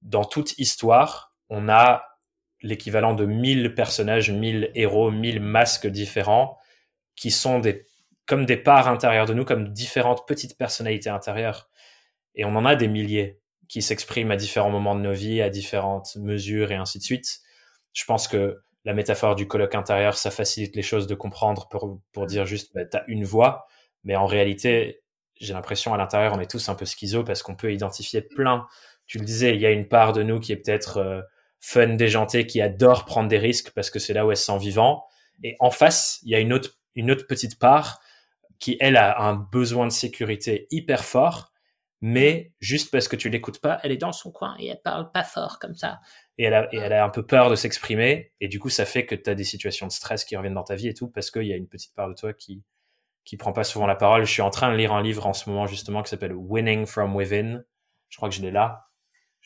S3: dans toute histoire, on a l'équivalent de 1000 personnages, 1000 héros, 1000 masques différents qui sont des, comme des parts intérieures de nous, comme différentes petites personnalités intérieures. Et on en a des milliers qui s'expriment à différents moments de nos vies, à différentes mesures et ainsi de suite. Je pense que la métaphore du colloque intérieur, ça facilite les choses de comprendre pour, pour dire juste, bah, tu as une voix, mais en réalité, j'ai l'impression à l'intérieur, on est tous un peu schizo parce qu'on peut identifier plein. Tu le disais, il y a une part de nous qui est peut-être euh, fun, déjanté, qui adore prendre des risques parce que c'est là où elle se sent vivant. Et en face, il y a une autre, une autre petite part qui, elle, a un besoin de sécurité hyper fort, mais juste parce que tu l'écoutes pas, elle est dans son coin et elle parle pas fort comme ça. Et elle a, et elle a un peu peur de s'exprimer. Et du coup, ça fait que tu as des situations de stress qui reviennent dans ta vie et tout, parce qu'il y a une petite part de toi qui, qui prend pas souvent la parole. Je suis en train de lire un livre en ce moment, justement, qui s'appelle Winning from Within. Je crois que je l'ai là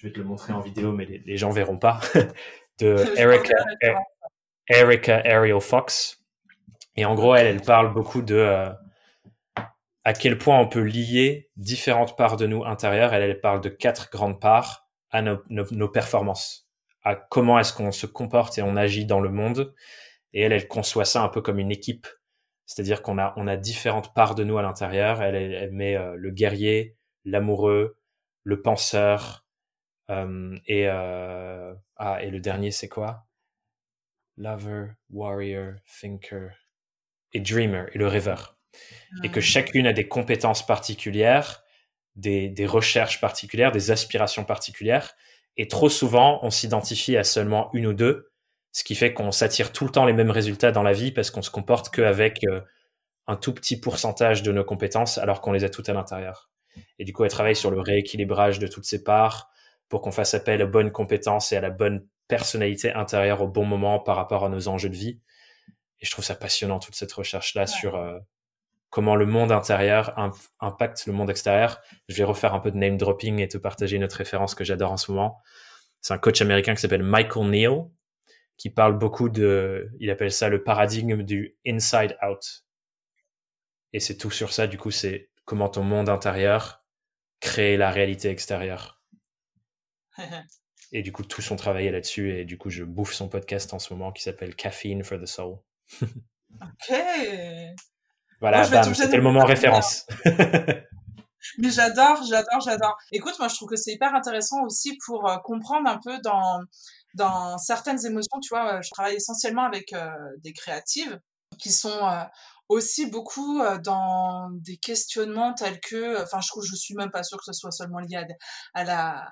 S3: je vais te le montrer en vidéo, mais les, gens verront pas, de Erica, Erica Ariel Fox. Et en gros, elle, elle parle beaucoup de euh, à quel point on peut lier différentes parts de nous intérieures. Elle, elle parle de quatre grandes parts à nos, nos, performances, à comment est-ce qu'on se comporte et on agit dans le monde. Et elle, elle conçoit ça un peu comme une équipe. C'est-à-dire qu'on a, on a différentes parts de nous à l'intérieur. Elle, elle, met euh, le guerrier, l'amoureux, le penseur, et, euh, ah, et le dernier, c'est quoi? Lover, Warrior, Thinker et Dreamer, et le rêveur. Et que chacune a des compétences particulières, des, des recherches particulières, des aspirations particulières. Et trop souvent, on s'identifie à seulement une ou deux, ce qui fait qu'on s'attire tout le temps les mêmes résultats dans la vie parce qu'on se comporte qu'avec euh, un tout petit pourcentage de nos compétences alors qu'on les a toutes à l'intérieur. Et du coup, elle travaille sur le rééquilibrage de toutes ces parts, pour qu'on fasse appel aux bonnes compétences et à la bonne personnalité intérieure au bon moment par rapport à nos enjeux de vie. Et je trouve ça passionnant, toute cette recherche-là sur euh, comment le monde intérieur impacte le monde extérieur. Je vais refaire un peu de name dropping et te partager une autre référence que j'adore en ce moment. C'est un coach américain qui s'appelle Michael Neal, qui parle beaucoup de, il appelle ça le paradigme du inside out. Et c'est tout sur ça, du coup, c'est comment ton monde intérieur crée la réalité extérieure. et du coup, tout son travail là-dessus. Et du coup, je bouffe son podcast en ce moment qui s'appelle Caffeine for the Soul.
S1: ok.
S3: Voilà, c'était le moment référence.
S1: Mais j'adore, j'adore, j'adore. Écoute, moi, je trouve que c'est hyper intéressant aussi pour euh, comprendre un peu dans, dans certaines émotions. Tu vois, euh, je travaille essentiellement avec euh, des créatives qui sont aussi beaucoup dans des questionnements tels que, enfin, je, je suis même pas sûre que ce soit seulement lié à, à la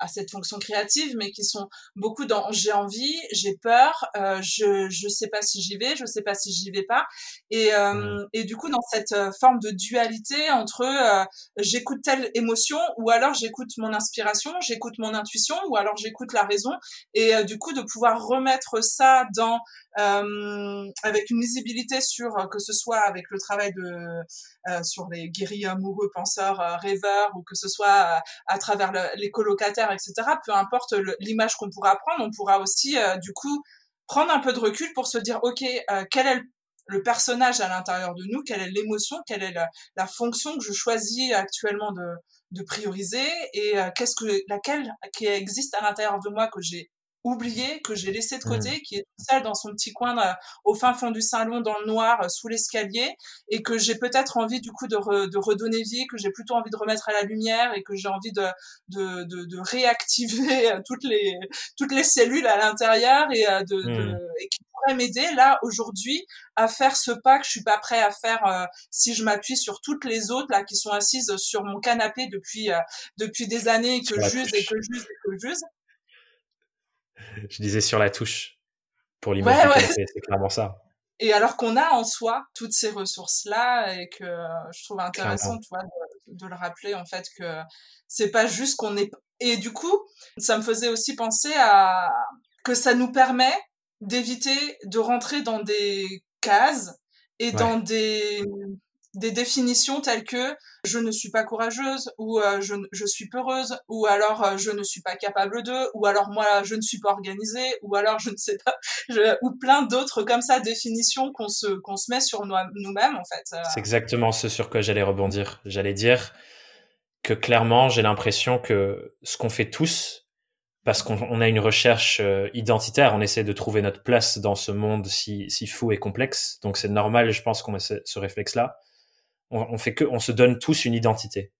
S1: à cette fonction créative, mais qui sont beaucoup dans j'ai envie, j'ai peur, euh, je je sais pas si j'y vais, je sais pas si j'y vais pas, et euh, mmh. et du coup dans cette euh, forme de dualité entre euh, j'écoute telle émotion ou alors j'écoute mon inspiration, j'écoute mon intuition ou alors j'écoute la raison, et euh, du coup de pouvoir remettre ça dans avec une visibilité sur que ce soit avec le travail de sur les guéris amoureux, penseurs, rêveurs, ou que ce soit à travers les colocataires etc. Peu importe l'image qu'on pourra prendre, on pourra aussi euh, du coup prendre un peu de recul pour se dire ok, euh, quel est le, personnage à l'intérieur de nous, quelle est l'émotion, quelle est la, fonction que je choisis actuellement de, prioriser et euh, qu'est-ce que laquelle qui existe à l'intérieur de moi que j'ai oublié, que j'ai laissé de côté, mmh. qui est seul dans son petit coin euh, au fin fond du salon, dans le noir, euh, sous l'escalier, et que j'ai peut-être envie du coup de, de, redonner vie, que j'ai plutôt envie de remettre à la lumière, et que j'ai envie de, de, de, de, réactiver euh, toutes les toutes les cellules à l'intérieur et de, mmh. et qui pourrait m'aider là aujourd'hui à faire ce pas que je suis pas prêt à faire si je m'appuie sur toutes les autres là qui sont assises sur mon canapé depuis depuis des années et que j'use et que j'use et que j'use
S3: je disais sur la touche. Pour l'image c'est clairement ça.
S1: Et alors qu'on a en soi toutes ces ressources-là et que je trouve intéressant tu vois, de, le rappeler en fait que c'est pas juste qu'on est... Et du coup, ça me faisait aussi penser à que ça nous permet d'éviter de rentrer dans des cases et dans des des définitions telles que je ne suis pas courageuse ou euh, je, suis peureuse ou alors euh, je ne suis pas capable de ou alors moi je ne suis pas organisée ou alors je ne sais pas ou plein d'autres comme ça définitions qu'on se se met sur nous-mêmes en fait.
S3: Euh. C'est exactement ce sur quoi j'allais rebondir. J'allais dire que clairement j'ai l'impression que ce qu'on fait tous parce qu'on a une recherche identitaire, on essaie de trouver notre place dans ce monde si, si fou et complexe. Donc c'est normal, je pense qu'on a ce réflexe-là on, fait que, on se donne tous une identité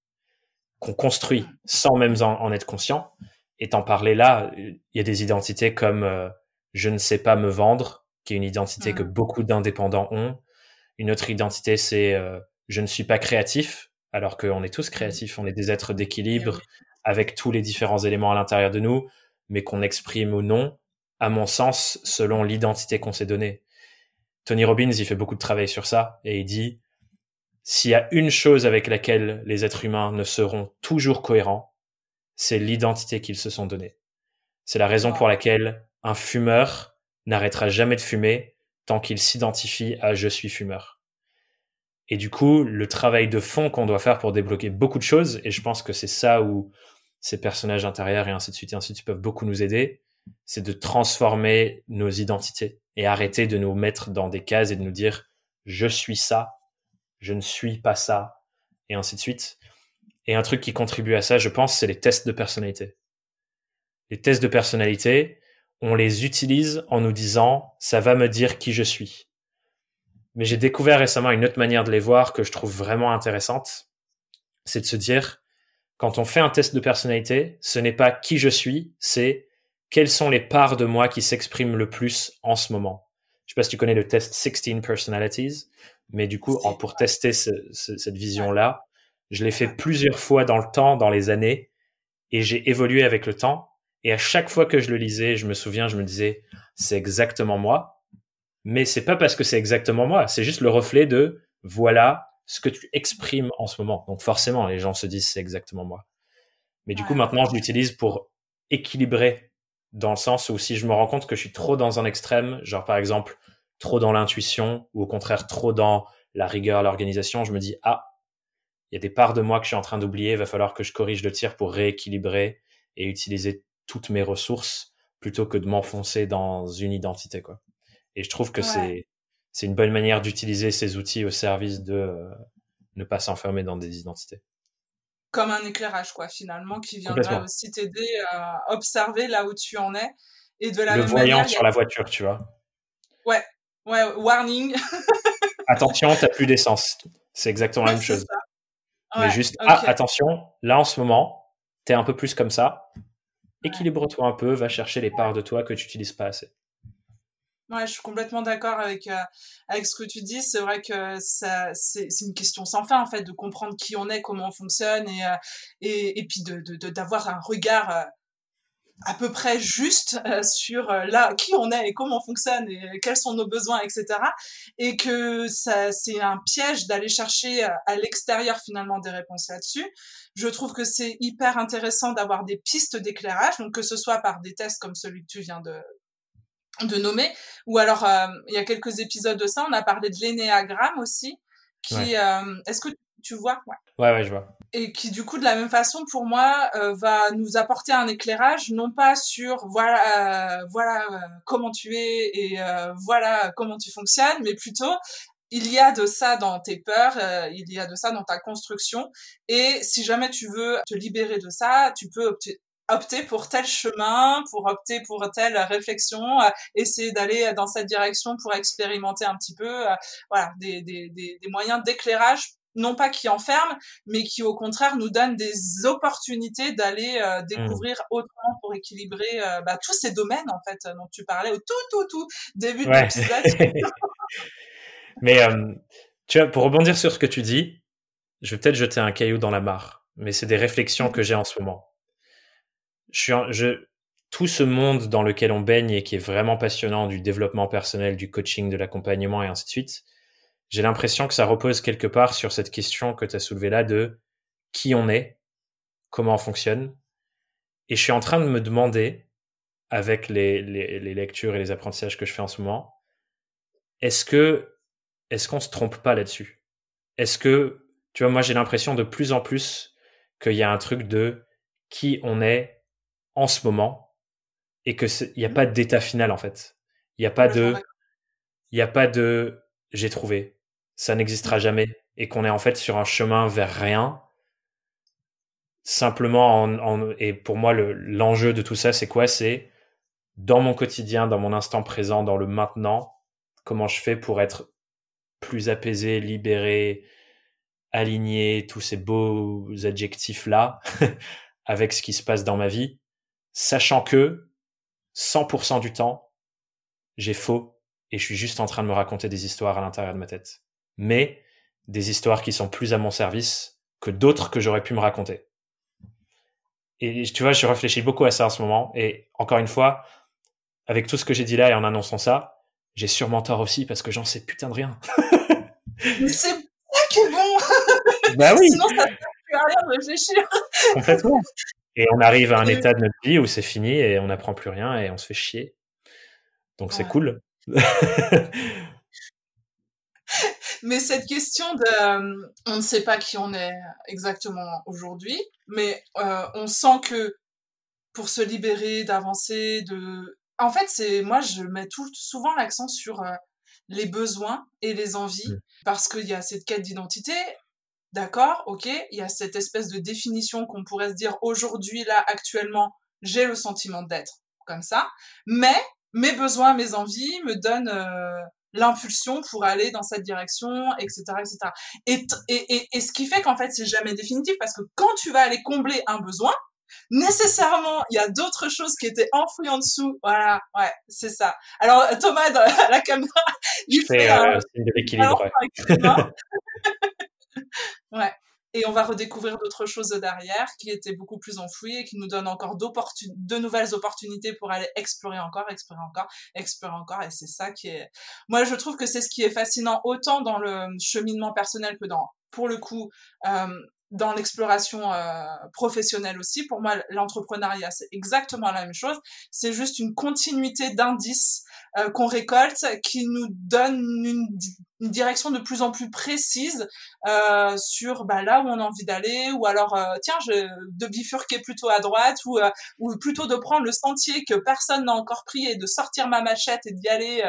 S3: qu'on construit sans même en, être conscient. Et t'en parler là, il y a des identités comme euh, je ne sais pas me vendre, qui est une identité que beaucoup d'indépendants ont. Une autre identité, c'est euh, je ne suis pas créatif, alors qu'on est tous créatifs, on est des êtres d'équilibre avec tous les différents éléments à l'intérieur de nous, mais qu'on exprime ou non, à mon sens, selon l'identité qu'on s'est donnée. Tony Robbins, il fait beaucoup de travail sur ça, et il dit, s'il y a une chose avec laquelle les êtres humains ne seront toujours cohérents, c'est l'identité qu'ils se sont donnée. C'est la raison pour laquelle un fumeur n'arrêtera jamais de fumer tant qu'il s'identifie à je suis fumeur. Et du coup, le travail de fond qu'on doit faire pour débloquer beaucoup de choses, et je pense que c'est ça où ces personnages intérieurs et ainsi de suite et ainsi de suite peuvent beaucoup nous aider, c'est de transformer nos identités et arrêter de nous mettre dans des cases et de nous dire je suis ça je ne suis pas ça, et ainsi de suite. Et un truc qui contribue à ça, je pense, c'est les tests de personnalité. Les tests de personnalité, on les utilise en nous disant, ça va me dire qui je suis. Mais j'ai découvert récemment une autre manière de les voir que je trouve vraiment intéressante. C'est de se dire, quand on fait un test de personnalité, ce n'est pas qui je suis, c'est quelles sont les parts de moi qui s'expriment le plus en ce moment. Je sais pas si tu connais le test 16 Personalities. Mais du coup, pour tester cette vision-là, je l'ai fait plusieurs fois dans le temps, dans les années, et j'ai évolué avec le temps. Et à chaque fois que je le lisais, je me souviens, je me disais, c'est exactement moi. Mais c'est pas parce que c'est exactement moi, c'est juste le reflet de voilà ce que tu exprimes en ce moment. Donc forcément, les gens se disent c'est exactement moi. Mais du coup, maintenant, je l'utilise pour équilibrer dans le sens où si je me rends compte que je suis trop dans un extrême, genre par exemple, trop dans l'intuition ou au contraire trop dans la rigueur, l'organisation, je me dis ah, il y a des parts de moi que je suis en train d'oublier, il va falloir que je corrige le tir pour rééquilibrer et utiliser toutes mes ressources plutôt que de m'enfoncer dans une identité quoi. Et je trouve que c'est c'est une bonne manière d'utiliser ces outils au service de euh, ne pas s'enfermer dans des identités.
S1: Comme un éclairage quoi finalement qui viendra aussi t'aider à observer là où tu en es et de la
S3: le voyant sur la voiture, tu vois.
S1: Ouais, Ouais, warning.
S3: attention, t'as plus d'essence. C'est exactement la même chose. Mais juste, ah, attention, là en ce moment, t'es un peu plus comme ça. Équilibre-toi un peu, va chercher les parts de toi que tu n'utilises pas assez.
S1: Ouais, je suis complètement d'accord avec euh, avec ce que tu dis. C'est vrai que ça, c'est, une question sans fin en fait de comprendre qui on est, comment on fonctionne et euh, et, puis de, d'avoir un regard euh, à peu près juste sur là qui on est et comment on fonctionne et quels sont nos besoins, etc. Et que ça c'est un piège d'aller chercher à l'extérieur finalement des réponses là-dessus. Je trouve que c'est hyper intéressant d'avoir des pistes d'éclairage, donc que ce soit par des tests comme celui que tu viens de de nommer, ou alors il y a quelques épisodes de ça, on a parlé de l'énéagramme aussi, qui est-ce que tu vois?
S3: Ouais. ouais. ouais je vois
S1: et qui du coup de la même façon pour moi euh, va nous apporter un éclairage non pas sur voilà euh, voilà euh, comment tu es et voilà comment tu fonctionnes mais plutôt il y a de ça dans tes peurs, il y a de ça dans ta construction et si jamais tu veux te libérer de ça, tu peux opter, pour tel chemin, pour opter pour telle réflexion, essayer d'aller dans cette direction pour expérimenter un petit peu, voilà, des, des, des, des moyens d'éclairage non pas qui enferme, mais qui au contraire nous donne des opportunités d'aller euh, mmh. découvrir autrement pour équilibrer euh, bah, tous ces domaines en fait dont tu parlais au tout tout tout début de l'épisode.
S3: mais euh, tu vois, pour rebondir sur ce que tu dis, je vais peut-être jeter un caillou dans la mare, mais c'est des réflexions que j'ai en ce moment. Je suis, je, tout ce monde dans lequel on baigne et qui est vraiment passionnant du développement personnel, du coaching, de l'accompagnement et ainsi de suite j'ai l'impression que ça repose quelque part sur cette question que tu as soulevée là de qui on est, comment on fonctionne. Et je suis en train de me demander, avec les, les, lectures et les apprentissages que je fais en ce moment, est-ce que est-ce qu'on se trompe pas là-dessus? Est-ce que, tu vois, moi j'ai l'impression de plus en plus qu'il y a un truc de qui on est en ce moment et que il n'y a pas d'état final en fait. Il n'y a pas de, il n'y a pas de j'ai trouvé, ça n'existera jamais et qu'on est en fait sur un chemin vers rien. Simplement, en, et pour moi, l'enjeu de tout ça, c'est quoi? C'est dans mon quotidien, dans mon instant présent, dans le maintenant, comment je fais pour être plus apaisé, libéré, aligné, tous ces beaux adjectifs-là, avec ce qui se passe dans ma vie, sachant que 100% du temps, j'ai faux et je suis juste en train de me raconter des histoires à l'intérieur de ma tête. Mais des histoires qui sont plus à mon service que d'autres que j'aurais pu me raconter. Et tu vois, je réfléchis beaucoup à ça en ce moment. Et encore une fois, avec tout ce que j'ai dit là et en annonçant ça, j'ai sûrement tort aussi parce que j'en sais putain de rien.
S1: Mais c'est ça qui est bon.
S3: Bah oui.
S1: Sinon, ça ne plus à rien de réfléchir.
S3: Complètement. Et on arrive à un état de notre vie où c'est fini et on n'apprend plus rien et on se fait chier. Donc c'est cool.
S1: mais cette question de, euh, on ne sait pas qui on est exactement aujourd'hui, mais euh, on sent que pour se libérer, d'avancer, de, en fait, c'est moi je mets tout souvent l'accent sur euh, les besoins et les envies mmh. parce qu'il y a cette quête d'identité. D'accord, ok, il y a cette espèce de définition qu'on pourrait se dire aujourd'hui, là, actuellement, j'ai le sentiment d'être comme ça, mais mes besoins, mes envies me donnent euh, l'impulsion pour aller dans cette direction, etc., etc. Et, et, et, ce qui fait qu'en fait, c'est jamais définitif parce que quand tu vas aller combler un besoin, nécessairement, il y a d'autres choses qui étaient enfouies en dessous. Voilà, ouais, c'est ça. Alors, Thomas, à la caméra,
S3: il fait euh, un... l'équilibre.
S1: ouais et on va redécouvrir d'autres choses derrière qui étaient beaucoup plus enfouies et qui nous donnent encore de nouvelles opportunités pour aller explorer encore, explorer encore, explorer encore. Et c'est ça qui est, moi, je trouve que c'est ce qui est fascinant autant dans le cheminement personnel que dans, pour le coup, euh, dans l'exploration euh, professionnelle aussi. Pour moi, l'entrepreneuriat, c'est exactement la même chose. C'est juste une continuité d'indices euh, qu'on récolte qui nous donne une, une, direction de plus en plus précise euh, sur bah, là où on a envie d'aller, ou alors euh, tiens, je, de bifurquer plutôt à droite, ou, euh, ou plutôt de prendre le sentier que personne n'a encore pris et de sortir ma machette et d'y aller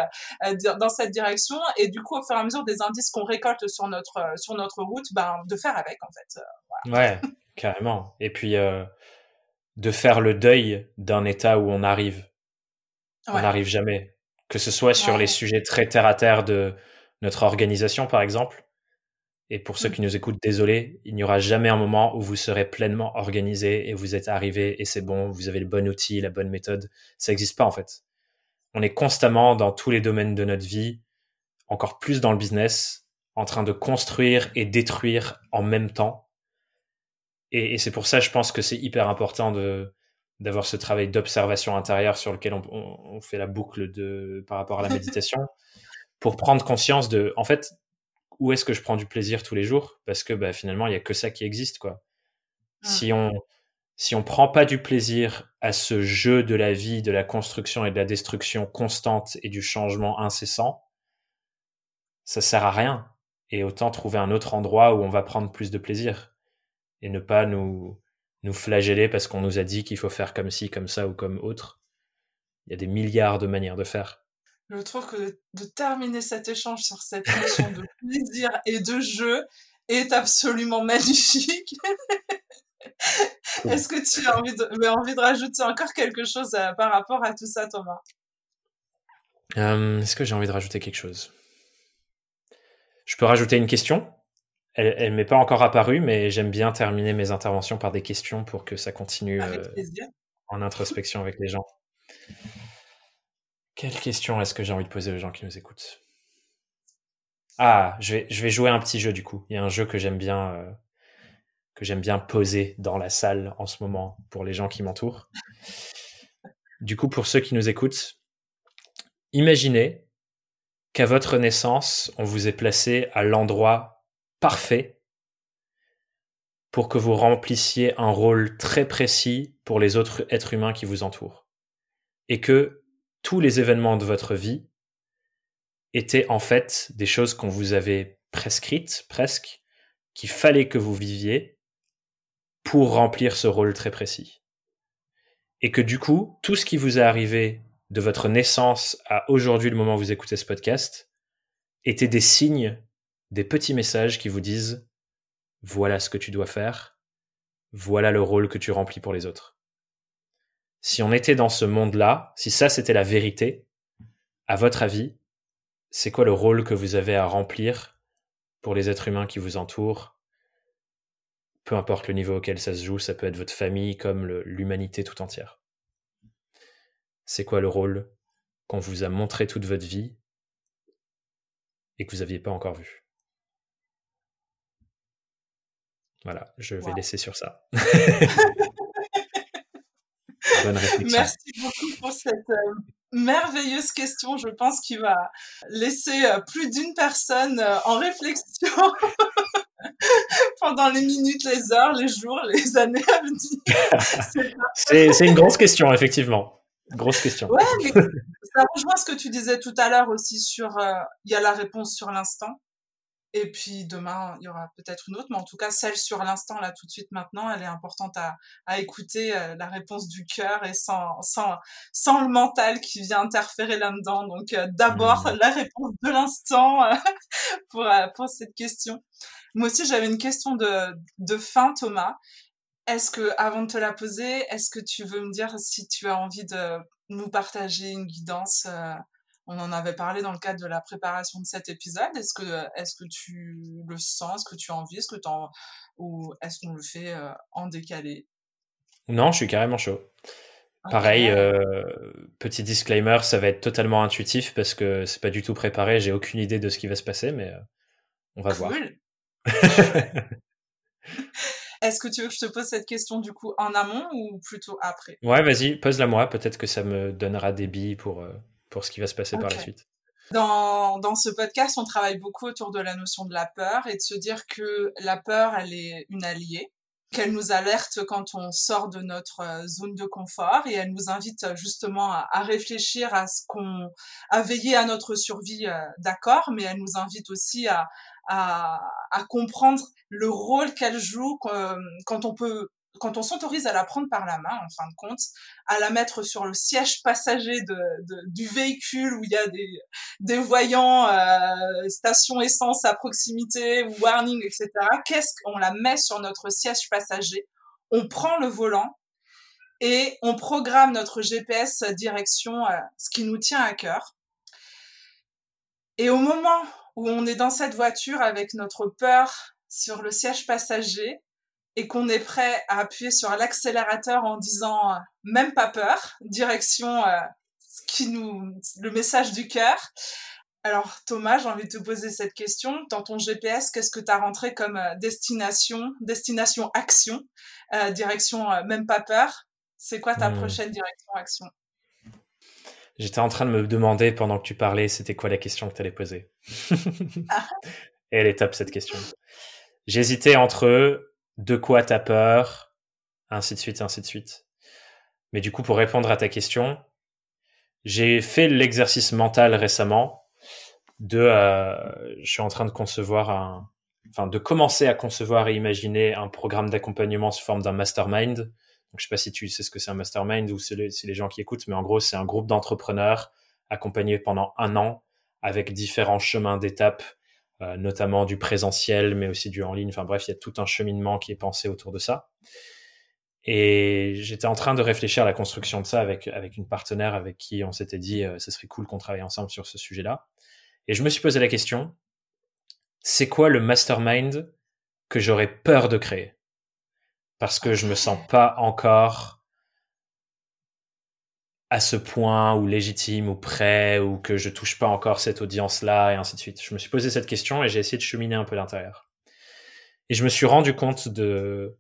S1: dans cette direction. Et du coup, au fur et à mesure des indices qu'on récolte sur notre sur notre route, ben de faire avec en fait.
S3: Ouais, carrément. Et puis de faire le deuil d'un état où on arrive. On n'arrive jamais que ce soit sur les sujets très terre à terre de notre organisation, par exemple. Et pour ceux mmh. qui nous écoutent, désolé, il n'y aura jamais un moment où vous serez pleinement organisé et vous êtes arrivé et c'est bon, vous avez le bon outil, la bonne méthode. Ça n'existe pas en fait. On est constamment dans tous les domaines de notre vie, encore plus dans le business, en train de construire et détruire en même temps. Et, et c'est pour ça, je pense que c'est hyper important de d'avoir ce travail d'observation intérieure sur lequel on, fait la boucle de par rapport à la méditation pour prendre conscience de en fait où est-ce que je prends du plaisir tous les jours? Parce que bah, finalement il y a que ça qui existe quoi. Ah. si on si on prend pas du plaisir à ce jeu de la vie de la construction et de la destruction constante et du changement incessant ça sert à rien. Et autant trouver un autre endroit où on va prendre plus de plaisir et ne pas nous nous flageller parce qu'on nous a dit qu'il faut faire comme ci, comme ça ou comme autre. Il y a des milliards de manières de faire.
S1: Je trouve que de terminer cet échange sur cette notion de plaisir et de jeu est absolument magnifique. Est-ce que tu as envie de, envie de rajouter encore quelque chose euh, par rapport à tout ça, Thomas?
S3: Euh, Est-ce que j'ai envie de rajouter quelque chose? Je peux rajouter une question? Elle, ne m'est pas encore apparue, mais j'aime bien terminer mes interventions par des questions pour que ça continue euh, en introspection avec les gens. Quelle question est-ce que j'ai envie de poser aux gens qui nous écoutent? Ah, je vais, je vais jouer un petit jeu du coup. Il y a un jeu que j'aime bien, euh, que j'aime bien poser dans la salle en ce moment pour les gens qui m'entourent. Du coup, pour ceux qui nous écoutent, imaginez qu'à votre naissance, on vous ait placé à l'endroit parfait pour que vous remplissiez un rôle très précis pour les autres êtres humains qui vous entourent. Et que tous les événements de votre vie étaient en fait des choses qu'on vous avait prescrites, presque, qu'il fallait que vous viviez pour remplir ce rôle très précis. Et que du coup, tout ce qui vous est arrivé de votre naissance à aujourd'hui, le moment où vous écoutez ce podcast, étaient des signes des petits messages qui vous disent voilà ce que tu dois faire, voilà le rôle que tu remplis pour les autres. Si on était dans ce monde-là, si ça c'était la vérité, à votre avis, c'est quoi le rôle que vous avez à remplir pour les êtres humains qui vous entourent? Peu importe le niveau auquel ça se joue, ça peut être votre famille comme l'humanité tout entière. C'est quoi le rôle qu'on vous a montré toute votre vie et que vous n'aviez pas encore vu? Voilà, je vais laisser sur ça.
S1: Bonne réflexion. Merci beaucoup pour cette euh, merveilleuse question. Je pense qu'il va laisser euh, plus d'une personne euh, en réflexion pendant les minutes, les heures, les jours, les années à venir.
S3: C'est une grosse question, effectivement. Grosse question.
S1: Ouais, mais ça rejoint ce que tu disais tout à l'heure aussi sur il y a la réponse sur l'instant. Et puis demain, il y aura peut-être une autre, mais en tout cas, celle sur l'instant, là, tout de suite maintenant, elle est importante à, à écouter euh, la réponse du cœur et sans, sans, sans le mental qui vient interférer là-dedans. Donc, euh, d'abord, mmh. la réponse de l'instant euh, pour, pour cette question. Moi aussi, j'avais une question de, de fin, Thomas. Est-ce que, avant de te la poser, est-ce que tu veux me dire si tu as envie de nous partager une guidance on en avait parlé dans le cadre de la préparation de cet épisode. Est-ce que, est-ce que tu le sens, est-ce que tu as envie, est-ce que ou est-ce qu'on le fait euh, en décalé?
S3: Non, je suis carrément chaud. Pareil, euh, petit disclaimer, ça va être totalement intuitif parce que c'est pas du tout préparé. J'ai aucune idée de ce qui va se passer, mais euh, on va voir.
S1: Est-ce que tu veux que je te pose cette question du coup en amont ou plutôt après?
S3: Ouais, vas-y, pose-la moi. Peut-être que ça me donnera des billes pour pour ce qui va se passer par la suite.
S1: Dans, dans, ce podcast, on travaille beaucoup autour de la notion de la peur et de se dire que la peur, elle est une alliée, qu'elle nous alerte quand on sort de notre euh, zone de confort et elle nous invite euh, justement à, à réfléchir à ce qu'on, à veiller à notre survie, euh, d'accord, mais elle nous invite aussi à, à, à comprendre le rôle qu'elle joue quand on peut quand on s'autorise à la prendre par la main, en fin de compte, à la mettre sur le siège passager du véhicule où il y a des, des voyants, euh, station essence à proximité, warning, etc. Qu'est-ce qu'on la met sur notre siège passager? On prend le volant et on programme notre GPS direction euh, ce qui nous tient à cœur. Et au moment où on est dans cette voiture avec notre peur sur le siège passager, et qu'on est prêt à appuyer sur l'accélérateur en disant euh, même pas peur, direction euh, ce qui nous le message du cœur. Alors Thomas, j'ai envie de te poser cette question. Dans ton GPS, qu'est-ce que tu as rentré comme euh, destination, destination action, direction même pas peur? C'est quoi ta hmm. prochaine direction action?
S3: J'étais en train de me demander pendant que tu parlais, c'était quoi la question que tu allais poser. Ah. Et elle est top cette question. J'hésitais entre de quoi t'as peur, ainsi de suite, ainsi de suite. Mais du coup, pour répondre à ta question, j'ai fait l'exercice mental récemment de, euh, je suis en train de concevoir un, enfin, de commencer à concevoir et imaginer un programme d'accompagnement sous forme d'un mastermind. Donc, je sais pas si tu sais ce que c'est un mastermind ou c'est les, les, gens qui écoutent, mais en gros, c'est un groupe d'entrepreneurs accompagnés pendant un an avec différents chemins d'étapes, euh, notamment du présentiel, mais aussi du en ligne. Enfin bref, il y a tout un cheminement qui est pensé autour de ça. Et j'étais en train de réfléchir à la construction de ça avec, avec une partenaire avec qui on s'était dit, euh, ce serait cool qu'on travaille ensemble sur ce sujet-là. Et je me suis posé la question, c'est quoi le mastermind que j'aurais peur de créer? Parce que je me sens pas encore à ce point ou légitime ou prêt ou que je touche pas encore cette audience-là et ainsi de suite. Je me suis posé cette question et j'ai essayé de cheminer un peu l'intérieur. Et je me suis rendu compte de,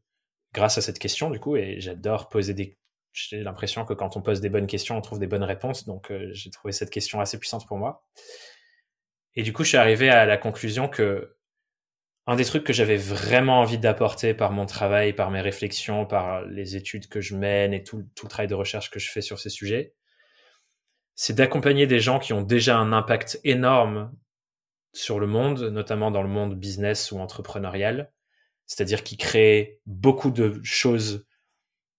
S3: grâce à cette question du coup, et j'adore poser des, j'ai l'impression que quand on pose des bonnes questions, on trouve des bonnes réponses. Donc euh, j'ai trouvé cette question assez puissante pour moi. Et du coup, je suis arrivé à la conclusion que un des trucs que j'avais vraiment envie d'apporter par mon travail, par mes réflexions, par les études que je mène et tout, tout le travail de recherche que je fais sur ces sujets, c'est d'accompagner des gens qui ont déjà un impact énorme sur le monde, notamment dans le monde business ou entrepreneurial, c'est-à-dire qui créent beaucoup de choses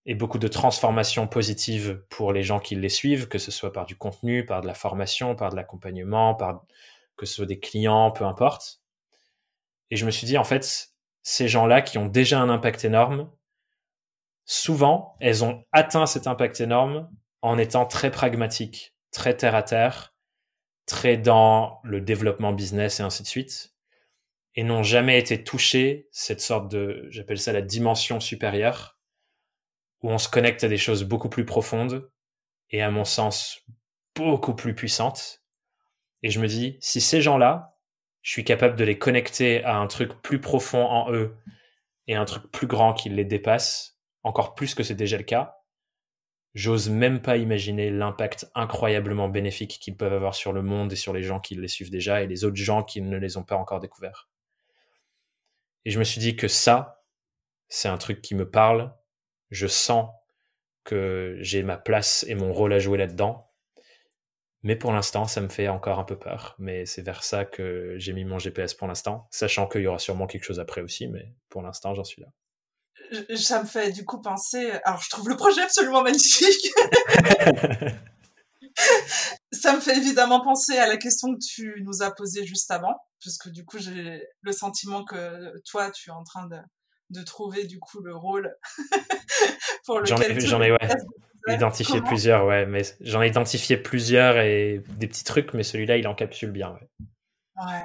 S3: et beaucoup de transformations positives pour les gens qui les suivent, que ce soit par du contenu, par de la formation, par de l'accompagnement, par que ce soit des clients, peu importe. Et je me suis dit, en fait, ces gens-là qui ont déjà un impact énorme, souvent, elles ont atteint cet impact énorme en étant très pragmatiques, très terre à terre, très dans le développement business et ainsi de suite, et n'ont jamais été touchées cette sorte de, j'appelle ça la dimension supérieure, où on se connecte à des choses beaucoup plus profondes et à mon sens beaucoup plus puissantes. Et je me dis, si ces gens-là, je suis capable de les connecter à un truc plus profond en eux et un truc plus grand qui les dépasse, encore plus que c'est déjà le cas, j'ose même pas imaginer l'impact incroyablement bénéfique qu'ils peuvent avoir sur le monde et sur les gens qui les suivent déjà et les autres gens qui ne les ont pas encore découverts. Et je me suis dit que ça, c'est un truc qui me parle. Je sens que j'ai ma place et mon rôle à jouer là-dedans. Mais pour l'instant, ça me fait encore un peu peur. Mais c'est vers ça que j'ai mis mon GPS pour l'instant, sachant qu'il y aura sûrement quelque chose après aussi, mais pour l'instant, j'en suis là.
S1: Ça me fait du coup penser. Alors, je trouve le projet absolument magnifique. ça me fait évidemment penser à la question que tu nous as posée juste avant, puisque du coup, j'ai le sentiment que toi, tu es en train de, de trouver du coup le rôle
S3: pour lequel j'en ai, ouais identifié plusieurs, ouais, mais j'en ai identifié plusieurs et des petits trucs, mais celui-là, il encapsule bien, ouais.
S1: Ouais.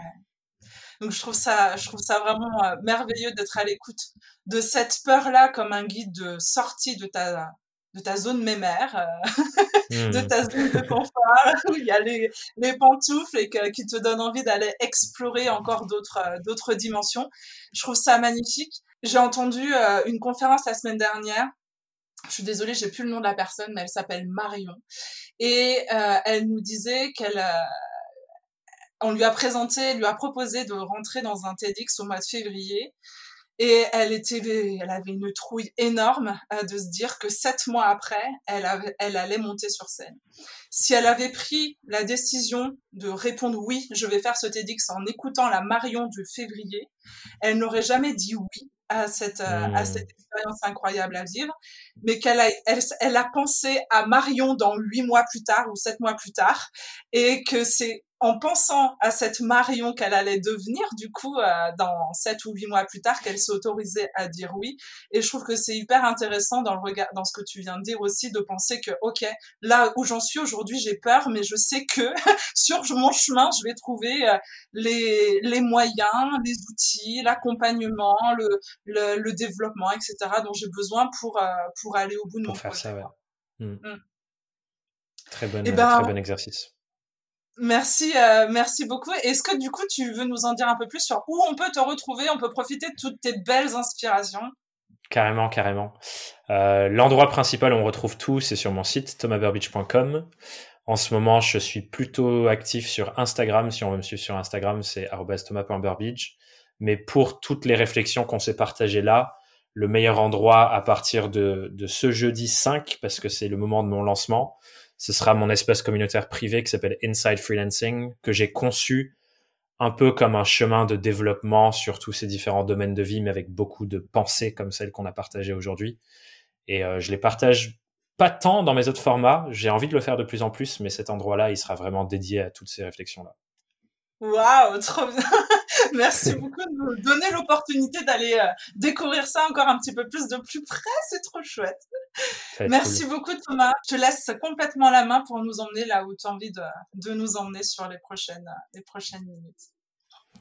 S1: Donc je trouve ça, je trouve ça vraiment euh, merveilleux d'être à l'écoute de cette peur-là comme un guide de sortie de ta, de ta zone mémère, euh, de hmm. ta zone de confort, où il y a les, les pantoufles et qui te donnent envie d'aller explorer encore d'autres, euh, d'autres dimensions. Je trouve ça magnifique. J'ai entendu une conférence la semaine dernière je suis désolée, j'ai plus le nom de la personne, mais elle s'appelle Marion. Et euh, elle nous disait qu'elle, euh, on lui a présenté, lui a proposé de rentrer dans un TEDx au mois de février. Et elle était, elle avait une trouille énorme euh, de se dire que sept mois après, elle, avait, elle allait monter sur scène. Si elle avait pris la décision de répondre oui, je vais faire ce TEDx en écoutant la Marion de février, elle n'aurait jamais dit oui à cette, euh, à cette mmh. expérience incroyable à vivre, mais qu'elle a, elle, elle, a pensé à Marion dans huit mois plus tard ou sept mois plus tard, et que c'est en pensant à cette Marion qu'elle allait devenir, du coup, euh, dans sept ou huit mois plus tard, qu'elle s'est autorisée à dire oui. Et je trouve que c'est hyper intéressant dans le regard, dans ce que tu viens de dire aussi, de penser que, ok, là où j'en suis aujourd'hui, j'ai peur, mais je sais que sur mon chemin, je vais trouver euh, les, les moyens, les outils, l'accompagnement, le, le, le, développement, etc., dont j'ai besoin pour, euh, pour aller au bout de
S3: pour
S1: mon
S3: faire
S1: projet.
S3: Ça, ouais. Mmh. Mmh. Très, bon, eh ben, très bon exercice.
S1: Merci, euh, merci beaucoup. Est-ce que du coup, tu veux nous en dire un peu plus sur où on peut te retrouver, on peut profiter de toutes tes belles inspirations
S4: Carrément, carrément. Euh, L'endroit principal où on retrouve tout, c'est sur mon site thomasburbidge.com. En ce moment, je suis plutôt actif sur Instagram. Si on veut me suivre sur Instagram, c'est thomas.burbidge. Mais pour toutes les réflexions qu'on s'est partagées là, le meilleur endroit à partir de, de ce jeudi 5, parce que c'est le moment de mon lancement, ce sera mon espace communautaire privé qui s'appelle Inside Freelancing, que j'ai conçu un peu comme un chemin de développement sur tous ces différents domaines de vie, mais avec beaucoup de pensées comme celles qu'on a partagées aujourd'hui. Et euh, je les partage pas tant dans mes autres formats. J'ai envie de le faire de plus en plus, mais cet endroit-là, il sera vraiment dédié à toutes ces réflexions-là.
S1: Waouh, trop bien. Merci beaucoup de nous donner l'opportunité d'aller euh, découvrir ça encore un petit peu plus de plus près. C'est trop chouette. Merci beaucoup Thomas. Je te laisse complètement la main pour nous emmener là où tu as envie de, de, nous emmener sur les prochaines, les prochaines minutes.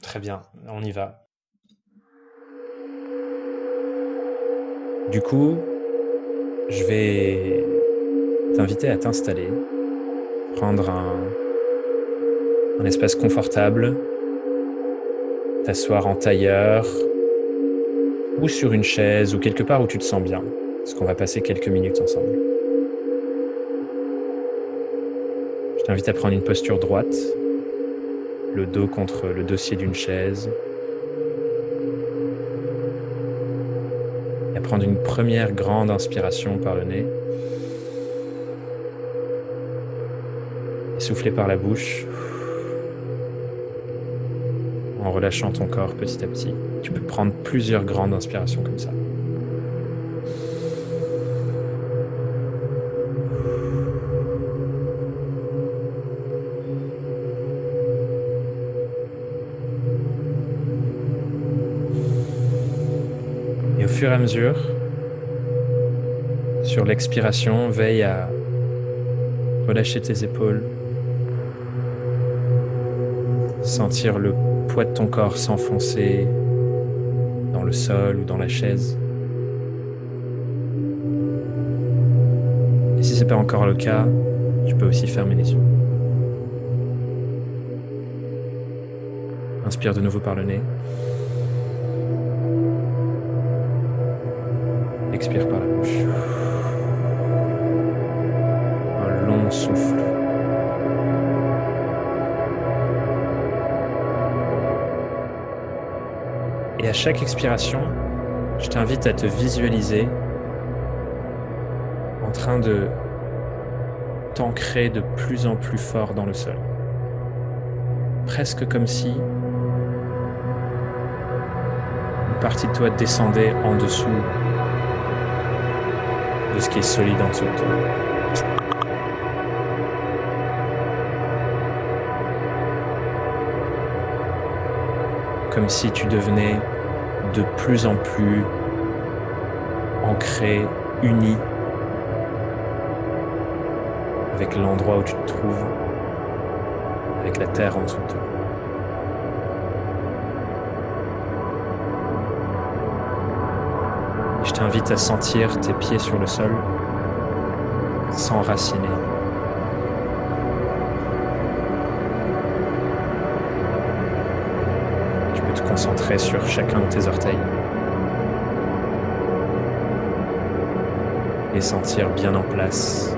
S4: Très bien, on y va.
S3: Du coup, je vais t'inviter à t'installer, prendre un, un espace confortable, t'asseoir en tailleur ou sur une chaise ou quelque part où tu te sens bien, parce qu'on va passer quelques minutes ensemble. Je t'invite à prendre une posture droite, le dos contre le dossier d'une chaise, et à prendre une première grande inspiration par le nez. Et souffler par la bouche en relâchant ton corps petit à petit. Tu peux prendre plusieurs grandes inspirations comme ça. Et au fur et à mesure, sur l'expiration, veille à relâcher tes épaules, sentir le poids de ton corps s'enfoncer dans le sol ou dans la chaise. Et si ce n'est pas encore le cas, tu peux aussi fermer les yeux. Inspire de nouveau par le nez. Expire par la bouche. Un long souffle. Et à chaque expiration, je t'invite à te visualiser en train de t'ancrer de plus en plus fort dans le sol. Presque comme si une partie de toi descendait en dessous de ce qui est solide en dessous de toi. Comme si tu devenais de plus en plus ancré, uni avec l'endroit où tu te trouves, avec la terre en dessous de toi. Je t'invite à sentir tes pieds sur le sol, s'enraciner. Concentrer sur chacun de tes orteils. Les sentir bien en place.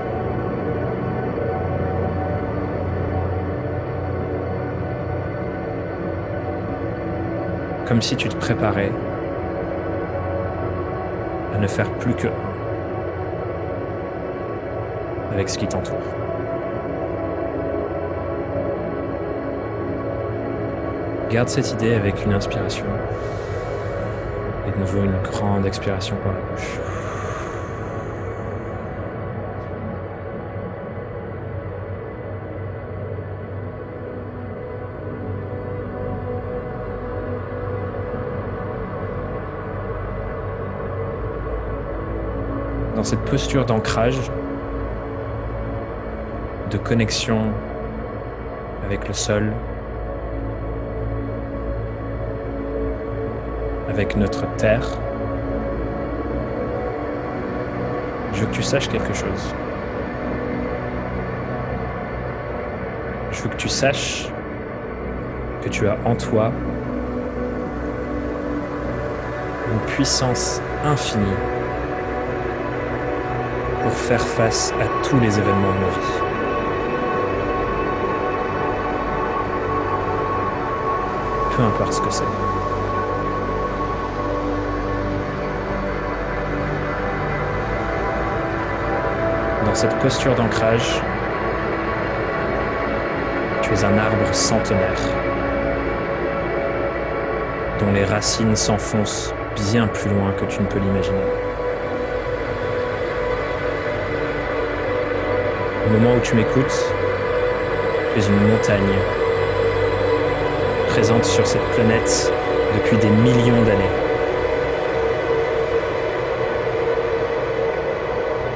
S3: Comme si tu te préparais à ne faire plus que un avec ce qui t'entoure. Garde cette idée avec une inspiration et de nouveau une grande expiration par la bouche. Dans cette posture d'ancrage, de connexion avec le sol, avec notre terre, je veux que tu saches quelque chose. Je veux que tu saches que tu as en toi une puissance infinie pour faire face à tous les événements de nos vies. Peu importe ce que c'est. Dans cette posture d'ancrage, tu es un arbre centenaire dont les racines s'enfoncent bien plus loin que tu ne peux l'imaginer. Au moment où tu m'écoutes, tu es une montagne présente sur cette planète depuis des millions d'années,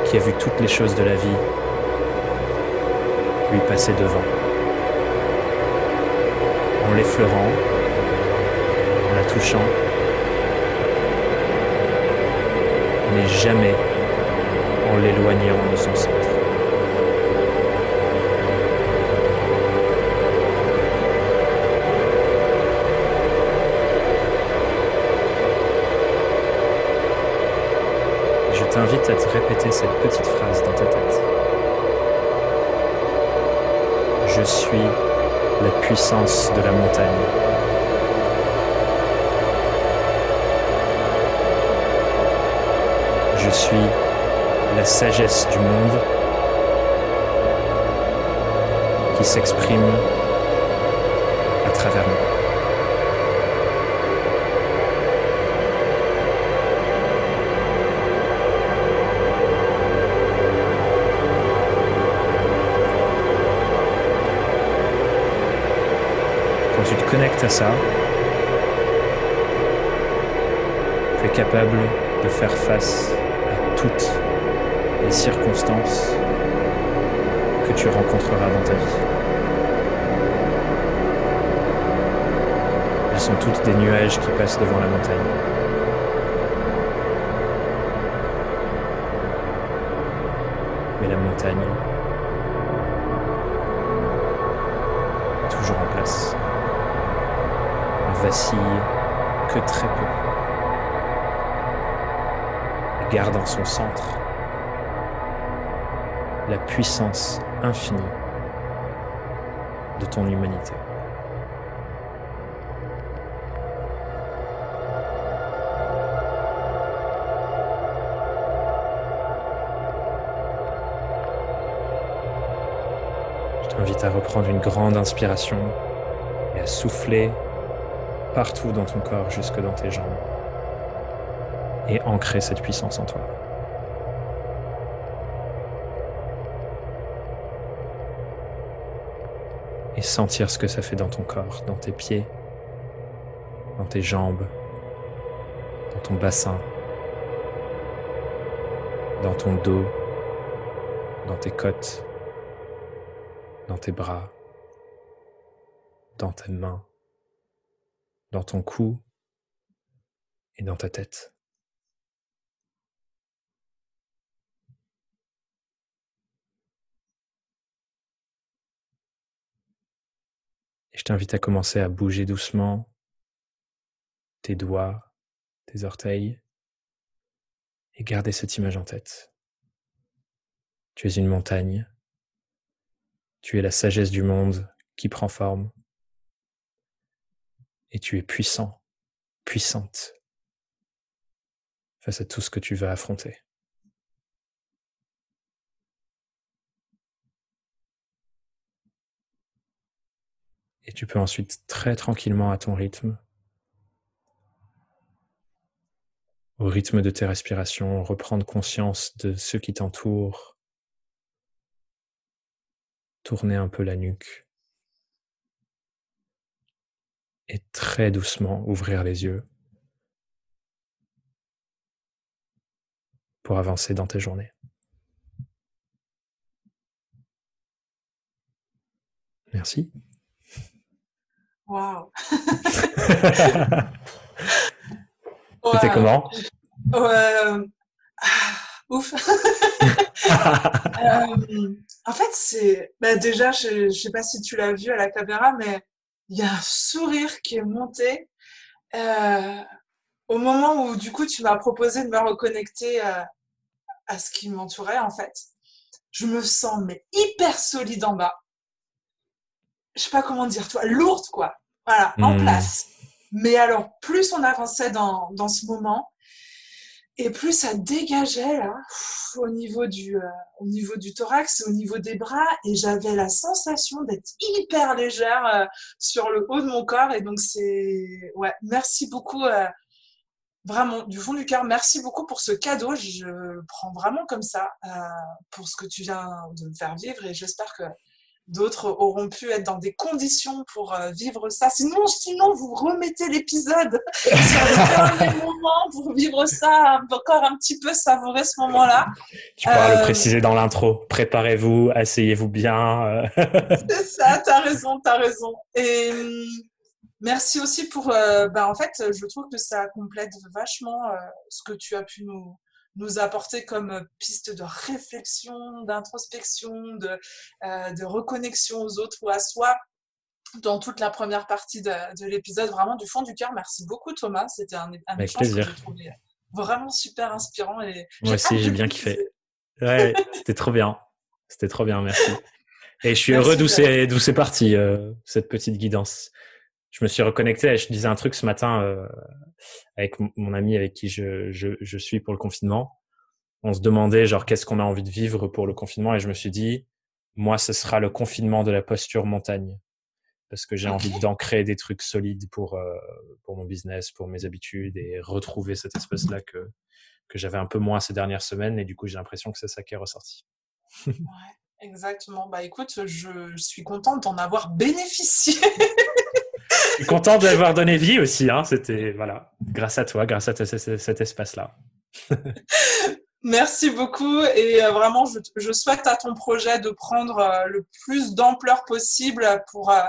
S3: qui a vu toutes les choses de la vie lui passer devant, en l'effleurant, en la touchant, mais jamais en l'éloignant de son centre. Je t'invite répéter cette petite phrase dans ta tête. Je suis la puissance de la montagne. Je suis la sagesse du monde qui s'exprime à travers moi. Quand tu te connectes à ça, tu es capable de faire face à toutes les circonstances que tu rencontreras dans ta vie. Elles sont toutes des nuages qui passent devant la montagne. Mais la montagne, vacille que très peu garde en son centre la puissance infinie de ton humanité. Je t'invite à reprendre une grande inspiration et à souffler partout dans ton corps jusque dans tes jambes et ancrer cette puissance en toi. Et sentir ce que ça fait dans ton corps, dans tes pieds, dans tes jambes, dans ton bassin, dans ton dos, dans tes côtes, dans tes bras, dans tes mains, dans ton cou et dans ta tête. Et je t'invite à commencer à bouger doucement tes doigts, tes orteils, et garder cette image en tête. Tu es une montagne, tu es la sagesse du monde qui prend forme, et tu es puissant, puissante face à tout ce que tu vas affronter. Et tu peux ensuite très tranquillement à ton rythme, au rythme de tes respirations, reprendre conscience de ce qui t'entoure, tourner un peu la nuque et très doucement ouvrir les yeux pour avancer dans tes journées. Merci.
S1: Waouh.
S3: C'était comment?
S1: Euh, ah, Ouf. euh, en fait, c'est bah déjà, je, ne sais pas si tu l'as vu à la caméra, mais il y a un sourire qui est monté. Euh, au moment où du coup tu m'as proposé de me reconnecter euh, à ce qui m'entourait en fait, je me sens mais hyper solide en bas. Je sais pas comment dire, toi, lourde quoi. Voilà, en
S3: Hmm.
S1: place. Mais alors, plus on avançait dans, dans ce moment, et plus ça dégageait là, au niveau du, euh, au niveau du thorax, au niveau des bras, et j'avais la sensation d'être hyper légère euh, sur le haut de mon corps. Et donc c'est, ouais, merci beaucoup, euh, vraiment du fond du cœur, merci beaucoup pour ce cadeau. Je prends vraiment comme ça pour ce que tu viens de me faire vivre, et j'espère que d'autres auront pu être dans des conditions pour euh, vivre ça. Sinon, sinon vous remettez l'épisode sur le dernier moment pour vivre ça, encore un petit peu savourer ce moment-là.
S3: Tu pourras
S1: Euh,
S3: le préciser dans l'intro. Préparez-vous, asseyez-vous bien. euh.
S1: C'est ça, t'as raison, t'as raison. Et hum, merci aussi pour, euh, ben, en fait, je trouve que ça complète vachement euh, ce que tu as pu nous, nous apporter comme euh, piste de réflexion, d'introspection, de, euh, de reconnexion aux autres ou à soi dans toute la première partie de, de l'épisode. Vraiment du fond du cœur, merci beaucoup Thomas. C'était un, un
S3: Avec
S1: échange
S3: plaisir.
S1: que j'ai trouvé vraiment super inspirant. Et
S3: Moi aussi, j'ai bien kiffé. Ouais, c'était trop bien. C'était trop bien, merci. Et je suis
S1: Merci,
S3: heureux d'où
S1: Pierre.
S3: c'est, d'où c'est parti, euh, cette petite guidance. Je me suis reconnecté je disais un truc ce matin euh, avec mon- ami avec qui je, je, je suis pour le confinement. On se demandait genre qu'est-ce qu'on a envie de vivre pour le confinement? Et je me suis dit, moi, ce sera le confinement de la posture montagne. Parce que j'ai envie d'ancrer des trucs solides pour, euh, pour mon business, pour mes habitudes et retrouver cette espèce-là que, que j'avais un peu moins ces dernières semaines et du coup j'ai l'impression que c'est ça qui est ressorti.
S1: Ouais, exactement. Bah écoute, je suis contente d'en avoir bénéficié.
S3: Je suis content d'avoir donné vie aussi, hein. C'était voilà, grâce à toi, grâce à cet espace-là.
S1: Merci beaucoup et euh, vraiment, je, je souhaite à ton projet de prendre euh, le plus d'ampleur possible pour, euh,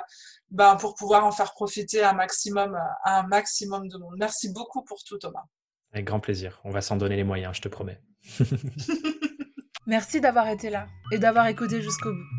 S1: ben, pour pouvoir en faire profiter un maximum, un maximum de monde. Merci beaucoup pour tout, Thomas.
S3: Avec grand plaisir. On va s'en donner les moyens, je te promets.
S2: Merci d'avoir été là et d'avoir écouté jusqu'au bout.